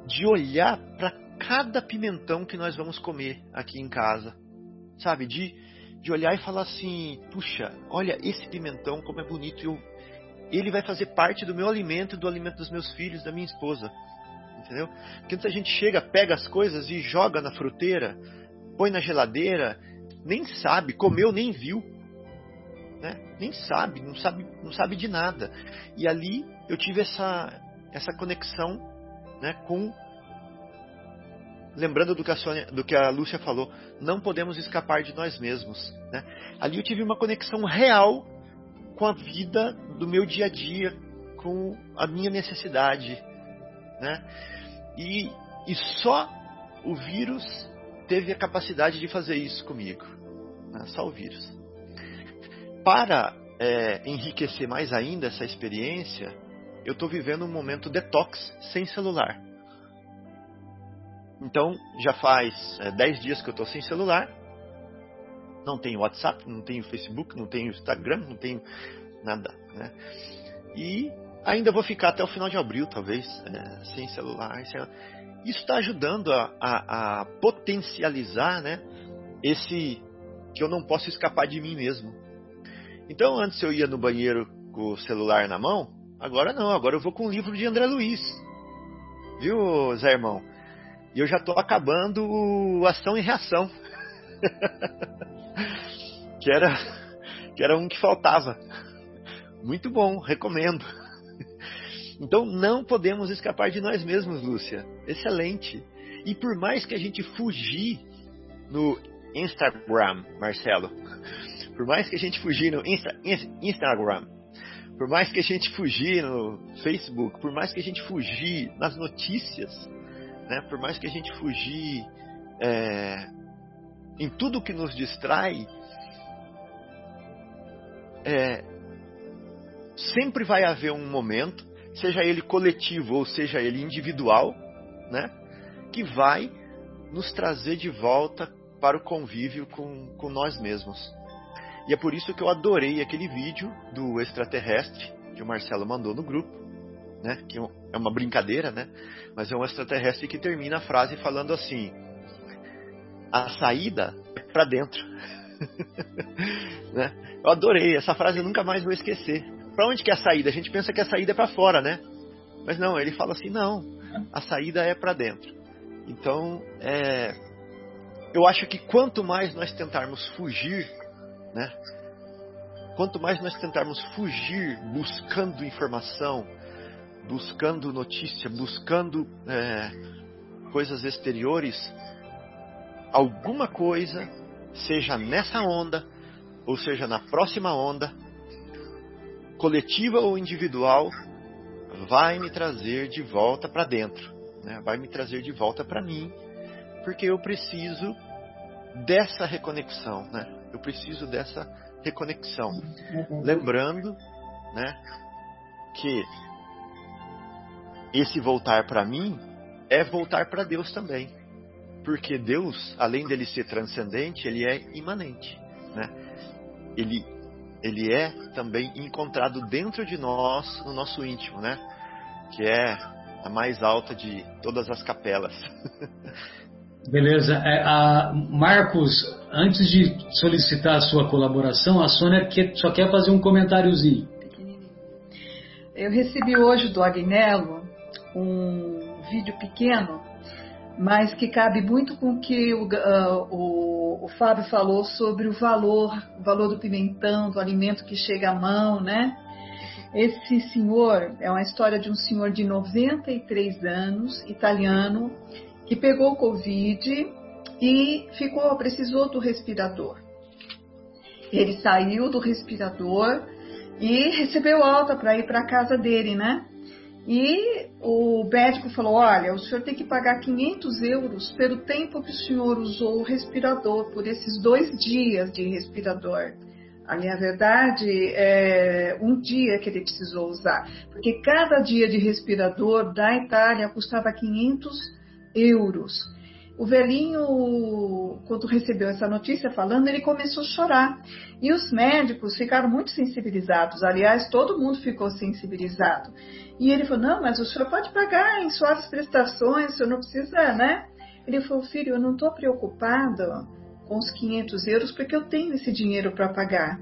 I: de olhar para cada pimentão que nós vamos comer aqui em casa, sabe? De, de olhar e falar assim: puxa, olha esse pimentão como é bonito, eu, ele vai fazer parte do meu alimento e do alimento dos meus filhos, da minha esposa. Entendeu? Porque antes a gente chega, pega as coisas e joga na fruteira, põe na geladeira nem sabe, comeu, nem viu. Né? Nem sabe, não sabe, não sabe de nada. E ali eu tive essa, essa conexão né, com. Lembrando do que, a Sônia, do que a Lúcia falou, não podemos escapar de nós mesmos. Né? Ali eu tive uma conexão real com a vida do meu dia a dia, com a minha necessidade. Né? E, e só o vírus teve a capacidade de fazer isso comigo. Né? Só o vírus. Para é, enriquecer mais ainda essa experiência, eu estou vivendo um momento detox sem celular. Então, já faz 10 é, dias que eu estou sem celular. Não tenho WhatsApp, não tenho Facebook, não tenho Instagram, não tenho nada. Né? E ainda vou ficar até o final de abril, talvez, é, sem celular. Sem... Isso está ajudando a, a, a, potencializar né, esse que eu não posso escapar de mim mesmo. Então, antes eu ia no banheiro com o celular na mão, agora não, agora eu vou com o livro de André Luiz. Viu, Zé Irmão? E eu já estou acabando Ação e Reação. que, era, que era um que faltava. Muito bom, recomendo. Então não podemos escapar de nós mesmos, Lúcia. Excelente. E por mais que a gente fugir no Instagram, Marcelo, por mais que a gente fugir no Insta, Instagram, por mais que a gente fugir no Facebook, por mais que a gente fugir nas notícias, né, por mais que a gente fugir é, em tudo que nos distrai, é, sempre vai haver um momento seja ele coletivo ou seja ele individual, né, que vai nos trazer de volta para o convívio com, com nós mesmos. E é por isso que eu adorei aquele vídeo do extraterrestre que o Marcelo mandou no grupo, né, que é uma brincadeira, né, mas é um extraterrestre que termina a frase falando assim: a saída é para dentro. né? Eu adorei essa frase, eu nunca mais vou esquecer. Para onde que é a saída? A gente pensa que a saída é para fora, né? Mas não, ele fala assim, não, a saída é para dentro. Então, é, eu acho que quanto mais nós tentarmos fugir, né? Quanto mais nós tentarmos fugir buscando informação, buscando notícia, buscando é, coisas exteriores, alguma coisa, seja nessa onda, ou seja na próxima onda, coletiva ou individual, vai me trazer de volta para dentro, né? vai me trazer de volta para mim, porque eu preciso dessa reconexão, né? Eu preciso dessa reconexão. Lembrando, né, que esse voltar para mim é voltar para Deus também. Porque Deus, além dele ser transcendente, ele é imanente. Né? Ele, ele é também encontrado dentro de nós, no nosso íntimo, né? que é a mais alta de todas as capelas.
B: Beleza. É, a Marcos, antes de solicitar a sua colaboração, a Sônia quer, só quer fazer um comentáriozinho.
E: Eu recebi hoje do Agnello um vídeo pequeno, mas que cabe muito com o que o, uh, o, o Fábio falou sobre o valor, o valor do pimentão, do alimento que chega à mão, né? Esse senhor é uma história de um senhor de 93 anos, italiano, que pegou Covid e ficou, precisou do respirador. Ele saiu do respirador e recebeu alta para ir para a casa dele, né? E o médico falou: Olha, o senhor tem que pagar 500 euros pelo tempo que o senhor usou o respirador, por esses dois dias de respirador. A minha verdade é um dia que ele precisou usar, porque cada dia de respirador da Itália custava 500 euros. O velhinho, quando recebeu essa notícia falando, ele começou a chorar. E os médicos ficaram muito sensibilizados. Aliás, todo mundo ficou sensibilizado. E ele falou: Não, mas o senhor pode pagar em suas prestações, o senhor não precisa, né? Ele falou: Filho, eu não estou preocupado com os 500 euros porque eu tenho esse dinheiro para pagar.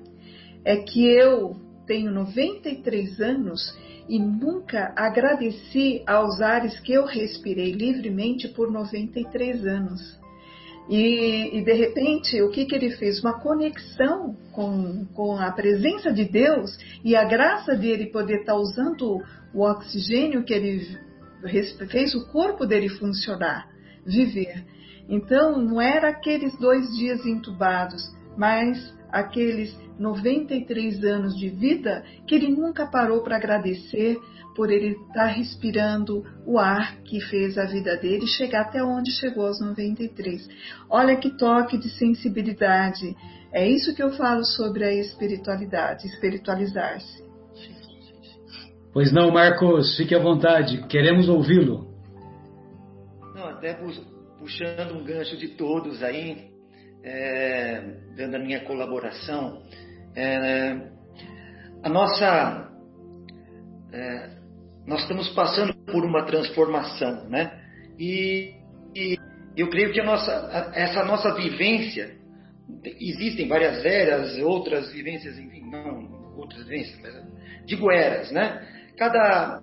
E: É que eu tenho 93 anos e nunca agradeci aos ares que eu respirei livremente por 93 anos. E, e, de repente, o que, que ele fez? Uma conexão com, com a presença de Deus e a graça dele poder estar tá usando o oxigênio que ele fez o corpo dele funcionar, viver. Então, não era aqueles dois dias entubados, mas aqueles 93 anos de vida que ele nunca parou para agradecer por ele estar respirando o ar que fez a vida dele chegar até onde chegou aos 93. Olha que toque de sensibilidade. É isso que eu falo sobre a espiritualidade, espiritualizar-se.
B: Pois não, Marcos, fique à vontade, queremos ouvi-lo.
C: Não, até puxando um gancho de todos aí, é, dando a minha colaboração, é, a nossa, é, nós estamos passando por uma transformação, né? E, e eu creio que nossa, essa nossa vivência, existem várias eras, outras vivências, enfim, não outras vivências, mas digo eras, né? Cada,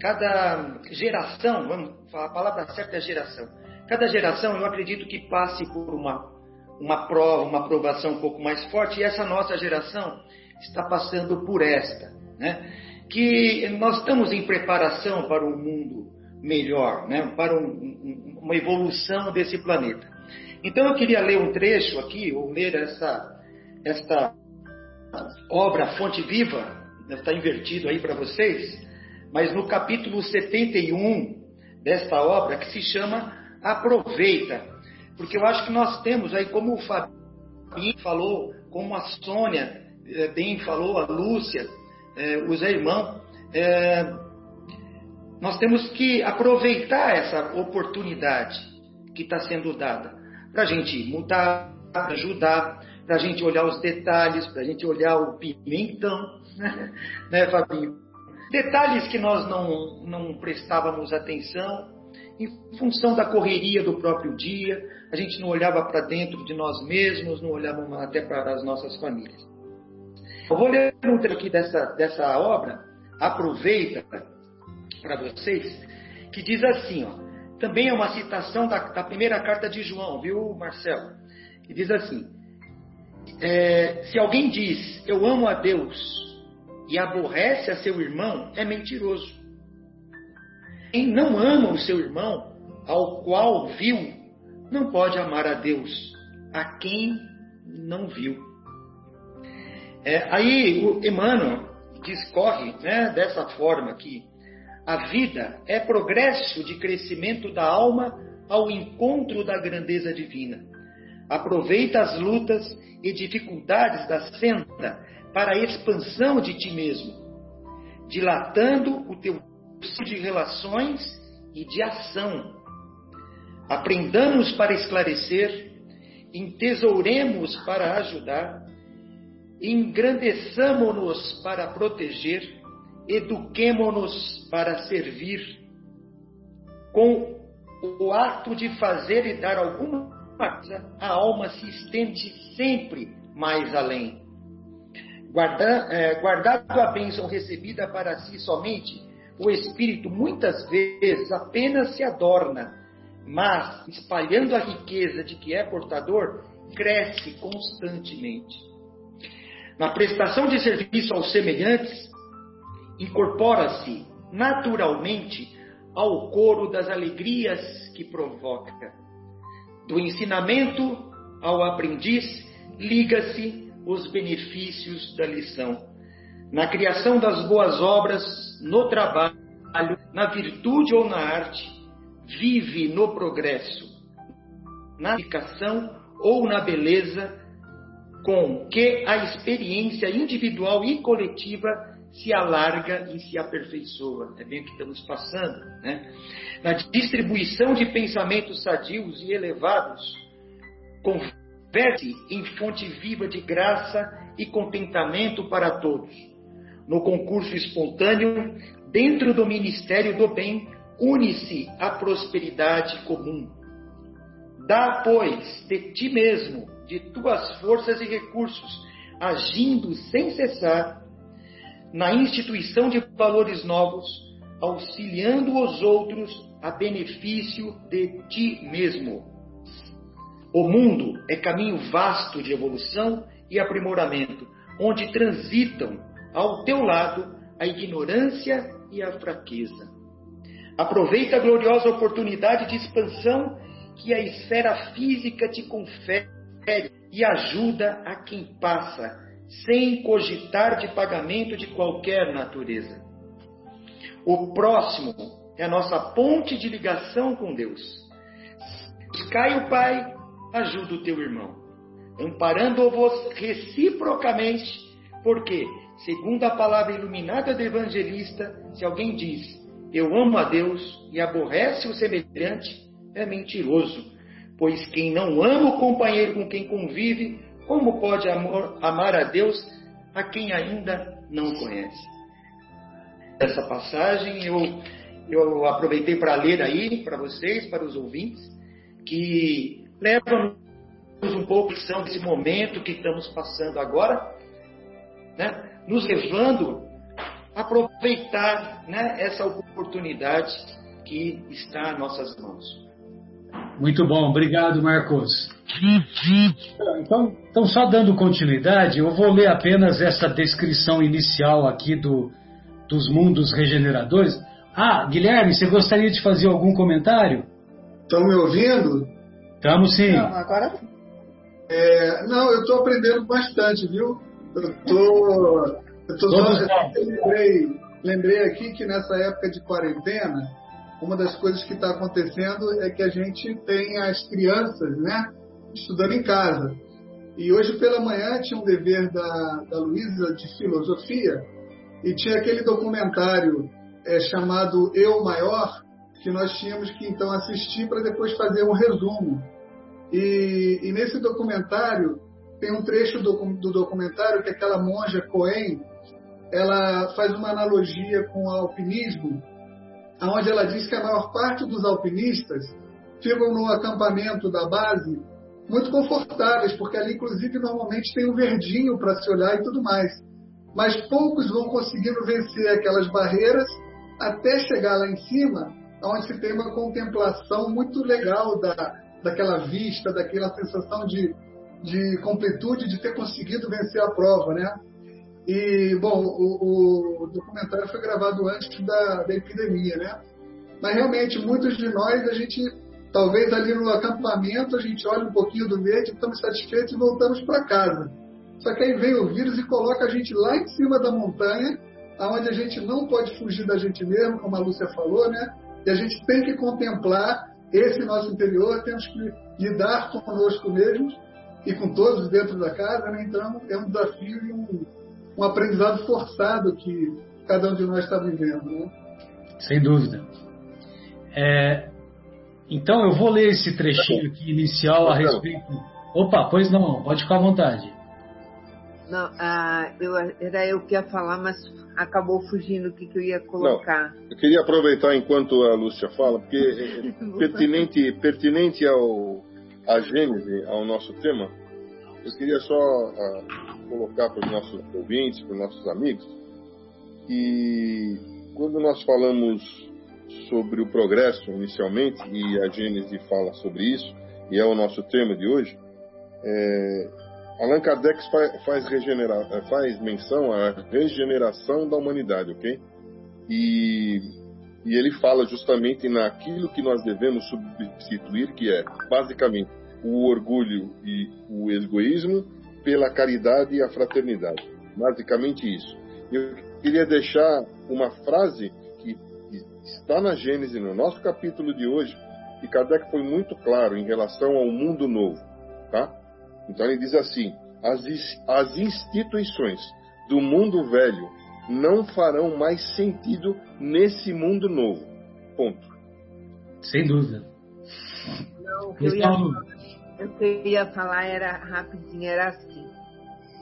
C: cada geração, vamos falar a palavra certa é geração. Cada geração, eu acredito que passe por uma uma prova, uma aprovação um pouco mais forte, e essa nossa geração está passando por esta, né? que nós estamos em preparação para um mundo melhor, né? para um, um, uma evolução desse planeta. Então eu queria ler um trecho aqui, ou ler essa, esta obra Fonte Viva, está invertido aí para vocês, mas no capítulo 71 desta obra, que se chama Aproveita, porque eu acho que nós temos aí, como o Fabinho falou, como a Sônia é, bem falou, a Lúcia, é, o Zé Irmão, é, nós temos que aproveitar essa oportunidade que está sendo dada para a gente mudar, ajudar, para a gente olhar os detalhes, para a gente olhar o pimentão, né, né Fabinho? Detalhes que nós não, não prestávamos atenção, em função da correria do próprio dia, a gente não olhava para dentro de nós mesmos, não olhava até para as nossas famílias. Eu vou ler um trecho aqui dessa, dessa obra, aproveita para vocês, que diz assim, ó, também é uma citação da, da, primeira carta de João, viu, Marcelo? Que diz assim: é, se alguém diz eu amo a Deus e aborrece a seu irmão, é mentiroso. Quem não ama o seu irmão, ao qual viu, não pode amar a Deus, a quem não viu. É, aí o Emmanuel discorre né, dessa forma que a vida é progresso de crescimento da alma ao encontro da grandeza divina. Aproveita as lutas e dificuldades da senda para a expansão de ti mesmo, dilatando o teu de relações e de ação. Aprendamos para esclarecer, entesouremos para ajudar, engrandeçamo-nos para proteger, eduquemo-nos para servir. Com o ato de fazer e dar alguma coisa, a alma se estende sempre mais além. É, guardado a bênção recebida para si somente, o espírito muitas vezes apenas se adorna, mas, espalhando a riqueza de que é portador, cresce constantemente. Na prestação de serviço aos semelhantes, incorpora-se naturalmente ao coro das alegrias que provoca. Do ensinamento ao aprendiz, liga-se os benefícios da lição. Na criação das boas obras, no trabalho, na virtude ou na arte, vive no progresso, na educação ou na beleza, com que a experiência individual e coletiva se alarga e se aperfeiçoa. É bem o que estamos passando. Né? Na distribuição de pensamentos sadios e elevados, converte em fonte viva de graça e contentamento para todos. No concurso espontâneo, dentro do ministério do bem, une-se a prosperidade comum. Dá, pois, de ti mesmo, de tuas forças e recursos, agindo sem cessar, na instituição de valores novos, auxiliando os outros a benefício de ti mesmo. O mundo é caminho vasto de evolução e aprimoramento, onde transitam ao teu lado a ignorância e a fraqueza. Aproveita a gloriosa oportunidade de expansão que a esfera física te confere e ajuda a quem passa, sem cogitar de pagamento de qualquer natureza. O próximo é a nossa ponte de ligação com Deus. Buscai o Pai, ajuda o teu irmão, amparando-vos reciprocamente, porque, segundo a palavra iluminada do evangelista, se alguém diz eu amo a Deus e aborrece o semelhante, é mentiroso, pois quem não ama o companheiro com quem convive, como pode amor, amar a Deus a quem ainda não conhece? Essa passagem eu, eu aproveitei para ler aí para vocês, para os ouvintes, que levam um pouco são desse momento que estamos passando agora, né? Nos levando aproveitar né, essa oportunidade que está em nossas mãos.
B: Muito bom, obrigado, Marcos. Então, então, só dando continuidade, eu vou ler apenas essa descrição inicial aqui do, dos mundos regeneradores. Ah, Guilherme, você gostaria de fazer algum comentário?
J: Estão me ouvindo?
B: Estamos sim.
E: Não, agora
J: é, Não, eu estou aprendendo bastante, viu? Eu estou eu tô só, eu lembrei, lembrei aqui que nessa época de quarentena, uma das coisas que está acontecendo é que a gente tem as crianças, né, estudando em casa. E hoje pela manhã tinha um dever da, da Luísa de filosofia e tinha aquele documentário é, chamado Eu Maior, que nós tínhamos que então assistir para depois fazer um resumo. E, e, nesse documentário tem um trecho do, do documentário que aquela monja Cohen ela faz uma analogia com o alpinismo, onde ela diz que a maior parte dos alpinistas ficam no acampamento da base muito confortáveis, porque ali, inclusive, normalmente tem um verdinho para se olhar e tudo mais. Mas poucos vão conseguindo vencer aquelas barreiras até chegar lá em cima, onde se tem uma contemplação muito legal da, daquela vista, daquela sensação de, de completude, de ter conseguido vencer a prova, né? E, bom, o, o documentário foi gravado antes da, da epidemia, né? Mas realmente, muitos de nós, a gente, talvez ali no acampamento, a gente olha um pouquinho do verde, estamos satisfeitos e voltamos para casa. Só que aí vem o vírus e coloca a gente lá em cima da montanha, aonde a gente não pode fugir da gente mesmo, como a Lúcia falou, né? E a gente tem que contemplar esse nosso interior, temos que lidar conosco mesmos e com todos dentro da casa, né? Então é um desafio e um, um aprendizado forçado que cada um de nós está vivendo. Né?
B: Sem dúvida. É, então eu vou ler esse trechinho aqui inicial a respeito. Opa, pois não, pode ficar à vontade.
H: Não, ah, eu, era eu que ia falar, mas acabou fugindo o que, que eu ia colocar.
D: Não, eu queria aproveitar enquanto a Lúcia fala, porque é, é pertinente, pertinente ao, à Gênese, ao nosso tema, eu queria só ah, colocar para os nossos ouvintes, para os nossos amigos, que quando nós falamos sobre o progresso inicialmente, e a Gênese fala sobre isso, e é o nosso tema de hoje, é, Allan Kardec faz, faz menção à regeneração da humanidade, ok? E, e ele fala justamente naquilo que nós devemos substituir, que é basicamente o orgulho e o egoísmo pela caridade e a fraternidade. Basicamente isso. Eu queria deixar uma frase que está na Gênesis, no nosso capítulo de hoje, e Kardec foi muito claro em relação ao mundo novo, tá? Então ele diz assim: as, as instituições do mundo velho não farão mais sentido nesse mundo novo. Ponto.
B: Sem dúvida.
H: Não, o que eu ia, o que eu ia falar era rapidinho, era assim.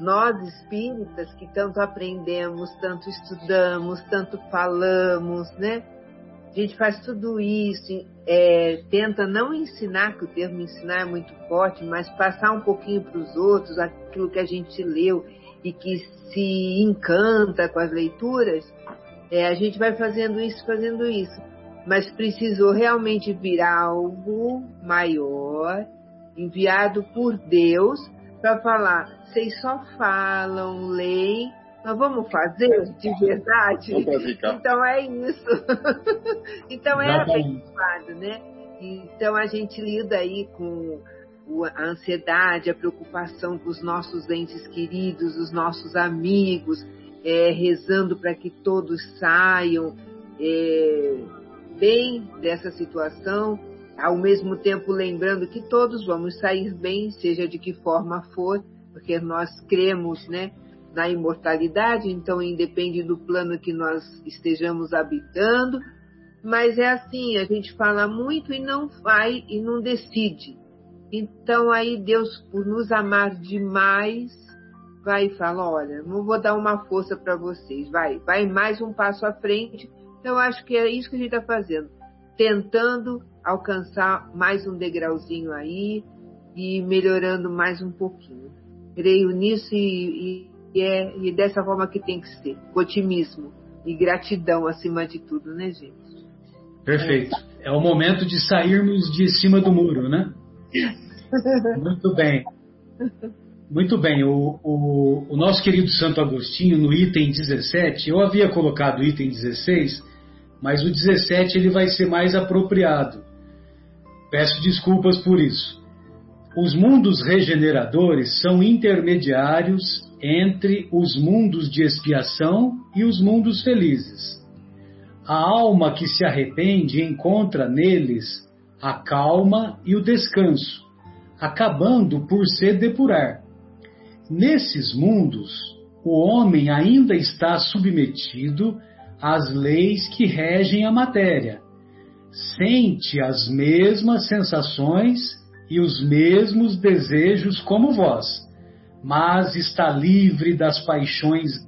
H: Nós espíritas que tanto aprendemos, tanto estudamos, tanto falamos, né? A gente faz tudo isso, é, tenta não ensinar, que o termo ensinar é muito forte, mas passar um pouquinho para os outros aquilo que a gente leu e que se encanta com as leituras, é, a gente vai fazendo isso, fazendo isso. Mas precisou realmente vir algo maior, enviado por Deus, para falar, vocês só falam, leem, nós vamos fazer de verdade? Então é isso. então é abençoado, né? Então a gente lida aí com a ansiedade, a preocupação com os nossos entes queridos, os nossos amigos, é, rezando para que todos saiam é, bem dessa situação, ao mesmo tempo lembrando que todos vamos sair bem, seja de que forma for, porque nós cremos, né? na imortalidade, então independe do plano que nós estejamos habitando, mas é assim, a gente fala muito e não vai e não decide. Então aí Deus, por nos amar demais, vai e fala, olha, não vou dar uma força para vocês, vai, vai mais um passo à frente. Eu acho que é isso que a gente está fazendo, tentando alcançar mais um degrauzinho aí e melhorando mais um pouquinho. Creio nisso e, e e é e dessa forma que tem que ser. Otimismo e gratidão acima de tudo, né, gente?
B: Perfeito. É o momento de sairmos de cima do muro, né? Muito bem. Muito bem. O, o, o, nosso querido Santo Agostinho, no item 17, eu havia colocado o item 16, mas o 17 ele vai ser mais apropriado. Peço desculpas por isso. Os mundos regeneradores são intermediários entre os mundos de expiação e os mundos felizes. A alma que se arrepende encontra neles a calma e o descanso, acabando por se depurar. Nesses mundos, o homem ainda está submetido às leis que regem a matéria, sente as mesmas sensações e os mesmos desejos como vós mas está livre das paixões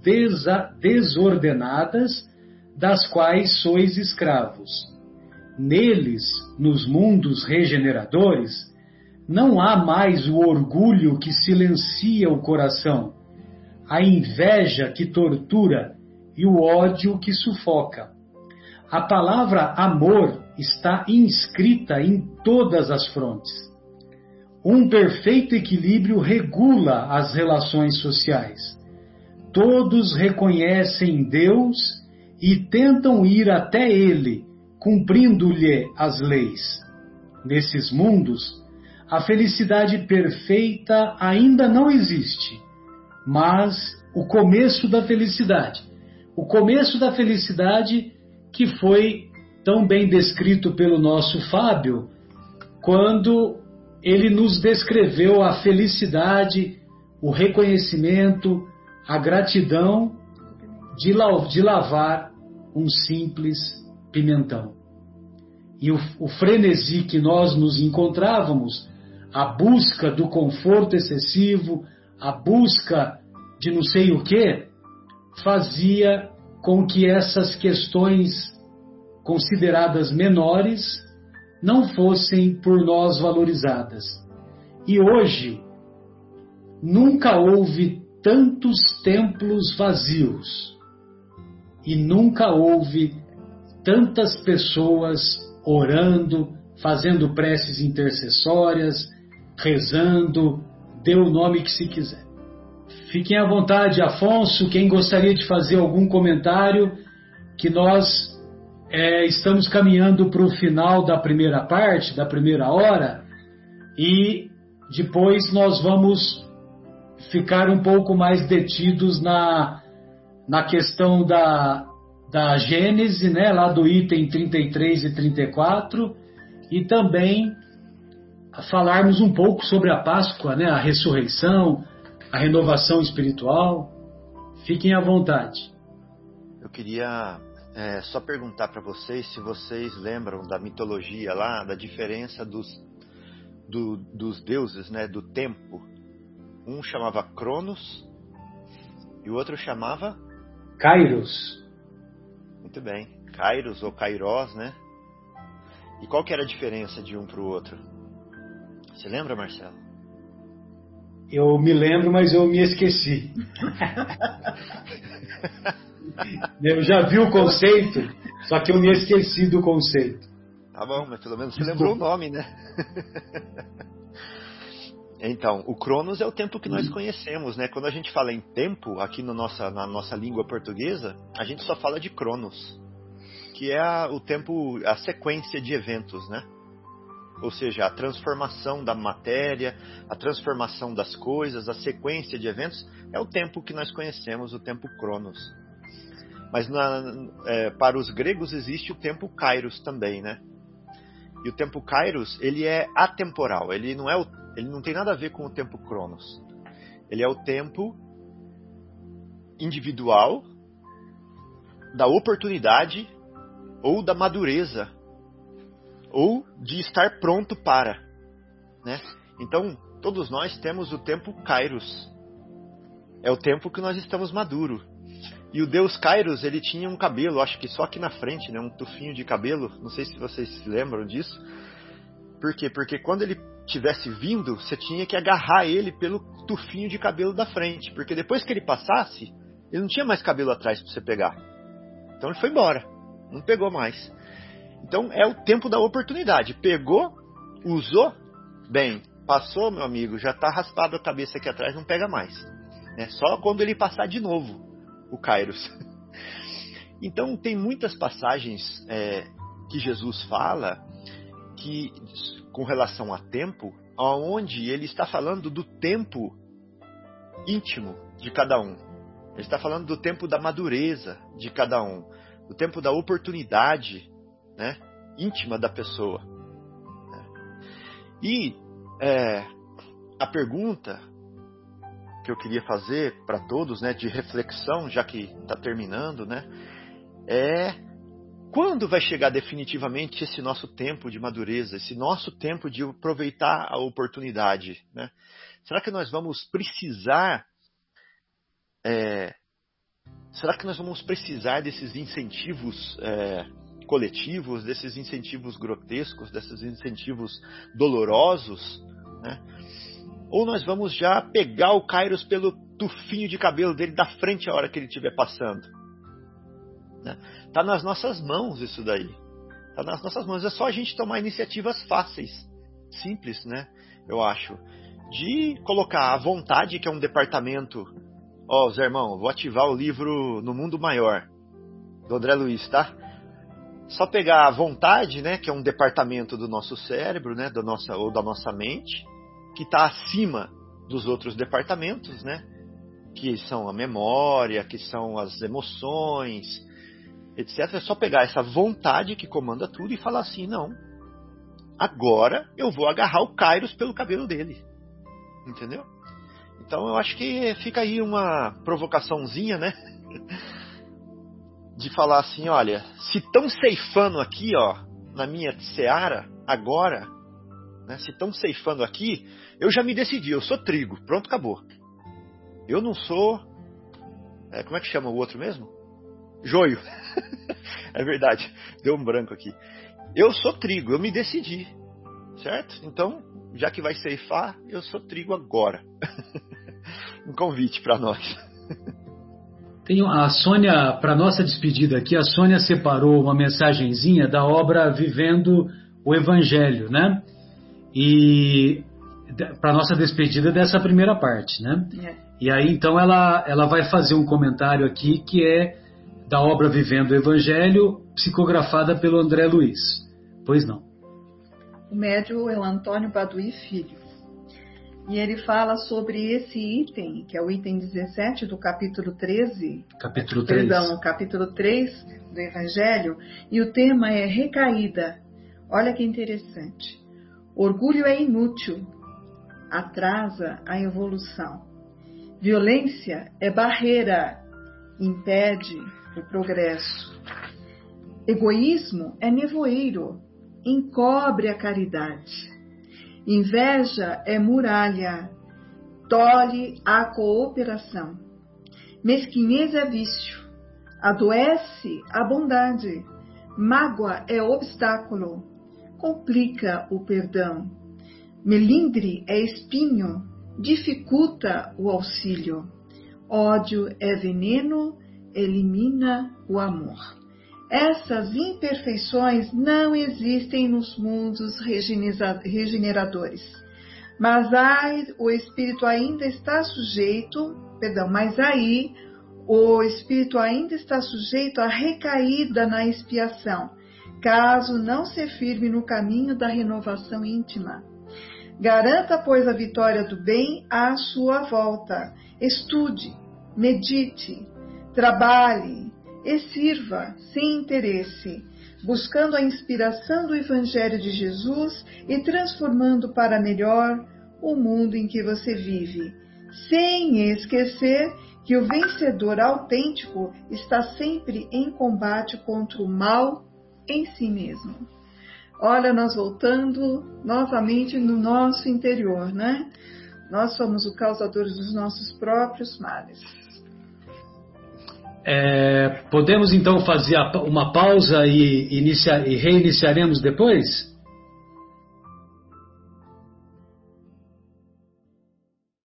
B: desordenadas das quais sois escravos. Neles, nos mundos regeneradores, não há mais o orgulho que silencia o coração, a inveja que tortura e o ódio que sufoca. A palavra amor está inscrita em todas as frontes. Um perfeito equilíbrio regula as relações sociais. Todos reconhecem Deus e tentam ir até Ele, cumprindo-lhe as leis. Nesses mundos, a felicidade perfeita ainda não existe, mas o começo da felicidade. O começo da felicidade que foi tão bem descrito pelo nosso Fábio, quando ele nos descreveu a felicidade, o reconhecimento, a gratidão de, lavar um simples pimentão. e o, o frenesi que nós nos encontrávamos, a busca do conforto excessivo, a busca de não sei o que, fazia com que essas questões consideradas menores não fossem por nós valorizadas. E hoje, nunca houve tantos templos vazios e nunca houve tantas pessoas orando, fazendo preces intercessórias, rezando, dê o nome que se quiser. Fiquem à vontade, Afonso, quem gostaria de fazer algum comentário, que nós é, estamos caminhando para o final da primeira parte, da primeira hora, e depois nós vamos ficar um pouco mais detidos na, na questão da, da Gênese, né, lá do item 33 e 34, e também falarmos um pouco sobre a Páscoa, né, a ressurreição, a renovação espiritual. Fiquem à vontade.
I: Eu queria é, só perguntar para vocês se vocês lembram da mitologia lá, da diferença dos, do, dos deuses, né, do tempo. Um chamava Cronos e o outro chamava
B: Kairos.
I: Muito bem, Kairos ou Kairos, né? E qual que era a diferença de um para o outro? Você lembra, Marcelo?
B: Eu me lembro, mas eu me esqueci. eu já vi o conceito, só que eu me esqueci do conceito.
I: Tá bom, mas pelo menos você lembrou o nome, né? Então, o Cronos é o tempo que nós conhecemos, né? Quando a gente fala em tempo, aqui no nossa, na nossa língua portuguesa, a gente só fala de Cronos, que é a, o tempo, a sequência de eventos, né? Ou seja, a transformação da matéria, a transformação das coisas, a sequência de eventos, é o tempo que nós conhecemos, o tempo Cronos. Mas na, é, para os gregos existe o tempo Kairos também, né? E o tempo Kairos, ele é atemporal, ele não, é o, ele não tem nada a ver com o tempo Cronos. Ele é o tempo individual da oportunidade ou da madureza ou de estar pronto para, né? Então, todos nós temos o tempo Kairos. É o tempo que nós estamos maduro. E o deus Kairos, ele tinha um cabelo, acho que só aqui na frente, né, um tufinho de cabelo, não sei se vocês se lembram disso. Por quê? Porque quando ele tivesse vindo, você tinha que agarrar ele pelo tufinho de cabelo da frente, porque depois que ele passasse, ele não tinha mais cabelo atrás para você pegar. Então ele foi embora, não pegou mais. Então é o tempo da oportunidade. Pegou, usou, bem, passou, meu amigo, já está raspado a cabeça aqui atrás, não pega mais. É só quando ele passar de novo o Kairos. Então tem muitas passagens é, que Jesus fala que com relação a tempo, aonde ele está falando do tempo íntimo de cada um. Ele está falando do tempo da madureza de cada um, do tempo da oportunidade né, íntima da pessoa. E é, a pergunta que eu queria fazer para todos, né, de reflexão, já que está terminando, né, é quando vai chegar definitivamente esse nosso tempo de madureza, esse nosso tempo de aproveitar a oportunidade, né? Será que nós vamos precisar é, será que nós vamos precisar desses incentivos é, coletivos, desses incentivos grotescos, desses incentivos dolorosos, né? Ou nós vamos já pegar o Kairos pelo tufinho de cabelo dele da frente a hora que ele estiver passando. Né? Tá nas nossas mãos isso daí. Tá nas nossas mãos. É só a gente tomar iniciativas fáceis, simples, né? Eu acho. De colocar à vontade, que é um departamento. Ó, oh, Zé Irmão, vou ativar o livro No Mundo Maior, do André Luiz, tá? Só pegar a vontade, né, que é um departamento do nosso cérebro, né, da nossa ou da nossa mente, que está acima dos outros departamentos, né, que são a memória, que são as emoções, etc. É só pegar essa vontade que comanda tudo e falar assim, não, agora eu vou agarrar o Kairos pelo cabelo dele, entendeu? Então eu acho que fica aí uma provocaçãozinha, né? de falar assim, olha, se estão ceifando aqui, ó, na minha seara, agora, né, se estão ceifando aqui, eu já me decidi, eu sou trigo, pronto, acabou. Eu não sou. É, como é que chama o outro mesmo? Joio. é verdade, deu um branco aqui. Eu sou trigo, eu me decidi, certo? Então, já que vai ceifar, eu sou trigo agora. um convite para nós.
B: Tem a Sônia, para nossa despedida aqui, a Sônia separou uma mensagenzinha da obra Vivendo o Evangelho, né? E para nossa despedida dessa primeira parte, né? É. E aí então ela, ela vai fazer um comentário aqui que é da obra Vivendo o Evangelho, psicografada pelo André Luiz. Pois não.
E: O médio é o Antônio Baduí Filho. E ele fala sobre esse item, que é o item 17 do capítulo 13.
B: Capítulo 3.
E: Perdão, capítulo 3 do Evangelho. E o tema é recaída. Olha que interessante. Orgulho é inútil, atrasa a evolução. Violência é barreira, impede o progresso. Egoísmo é nevoeiro, encobre a caridade. Inveja é muralha, tolhe a cooperação. Mesquinhez é vício, adoece a bondade. Mágoa é obstáculo, complica o perdão. Melindre é espinho, dificulta o auxílio. Ódio é veneno, elimina o amor. Essas imperfeições não existem nos mundos regeneradores. Mas aí o espírito ainda está sujeito, perdão, mas aí o espírito ainda está sujeito à recaída na expiação, caso não se firme no caminho da renovação íntima. Garanta, pois, a vitória do bem à sua volta. Estude, medite, trabalhe, e sirva sem interesse, buscando a inspiração do Evangelho de Jesus e transformando para melhor o mundo em que você vive, sem esquecer que o vencedor autêntico está sempre em combate contra o mal em si mesmo. Olha, nós voltando novamente no nosso interior, né? Nós somos o causador dos nossos próprios males.
B: É, podemos então fazer uma pausa e, inicia, e reiniciaremos depois?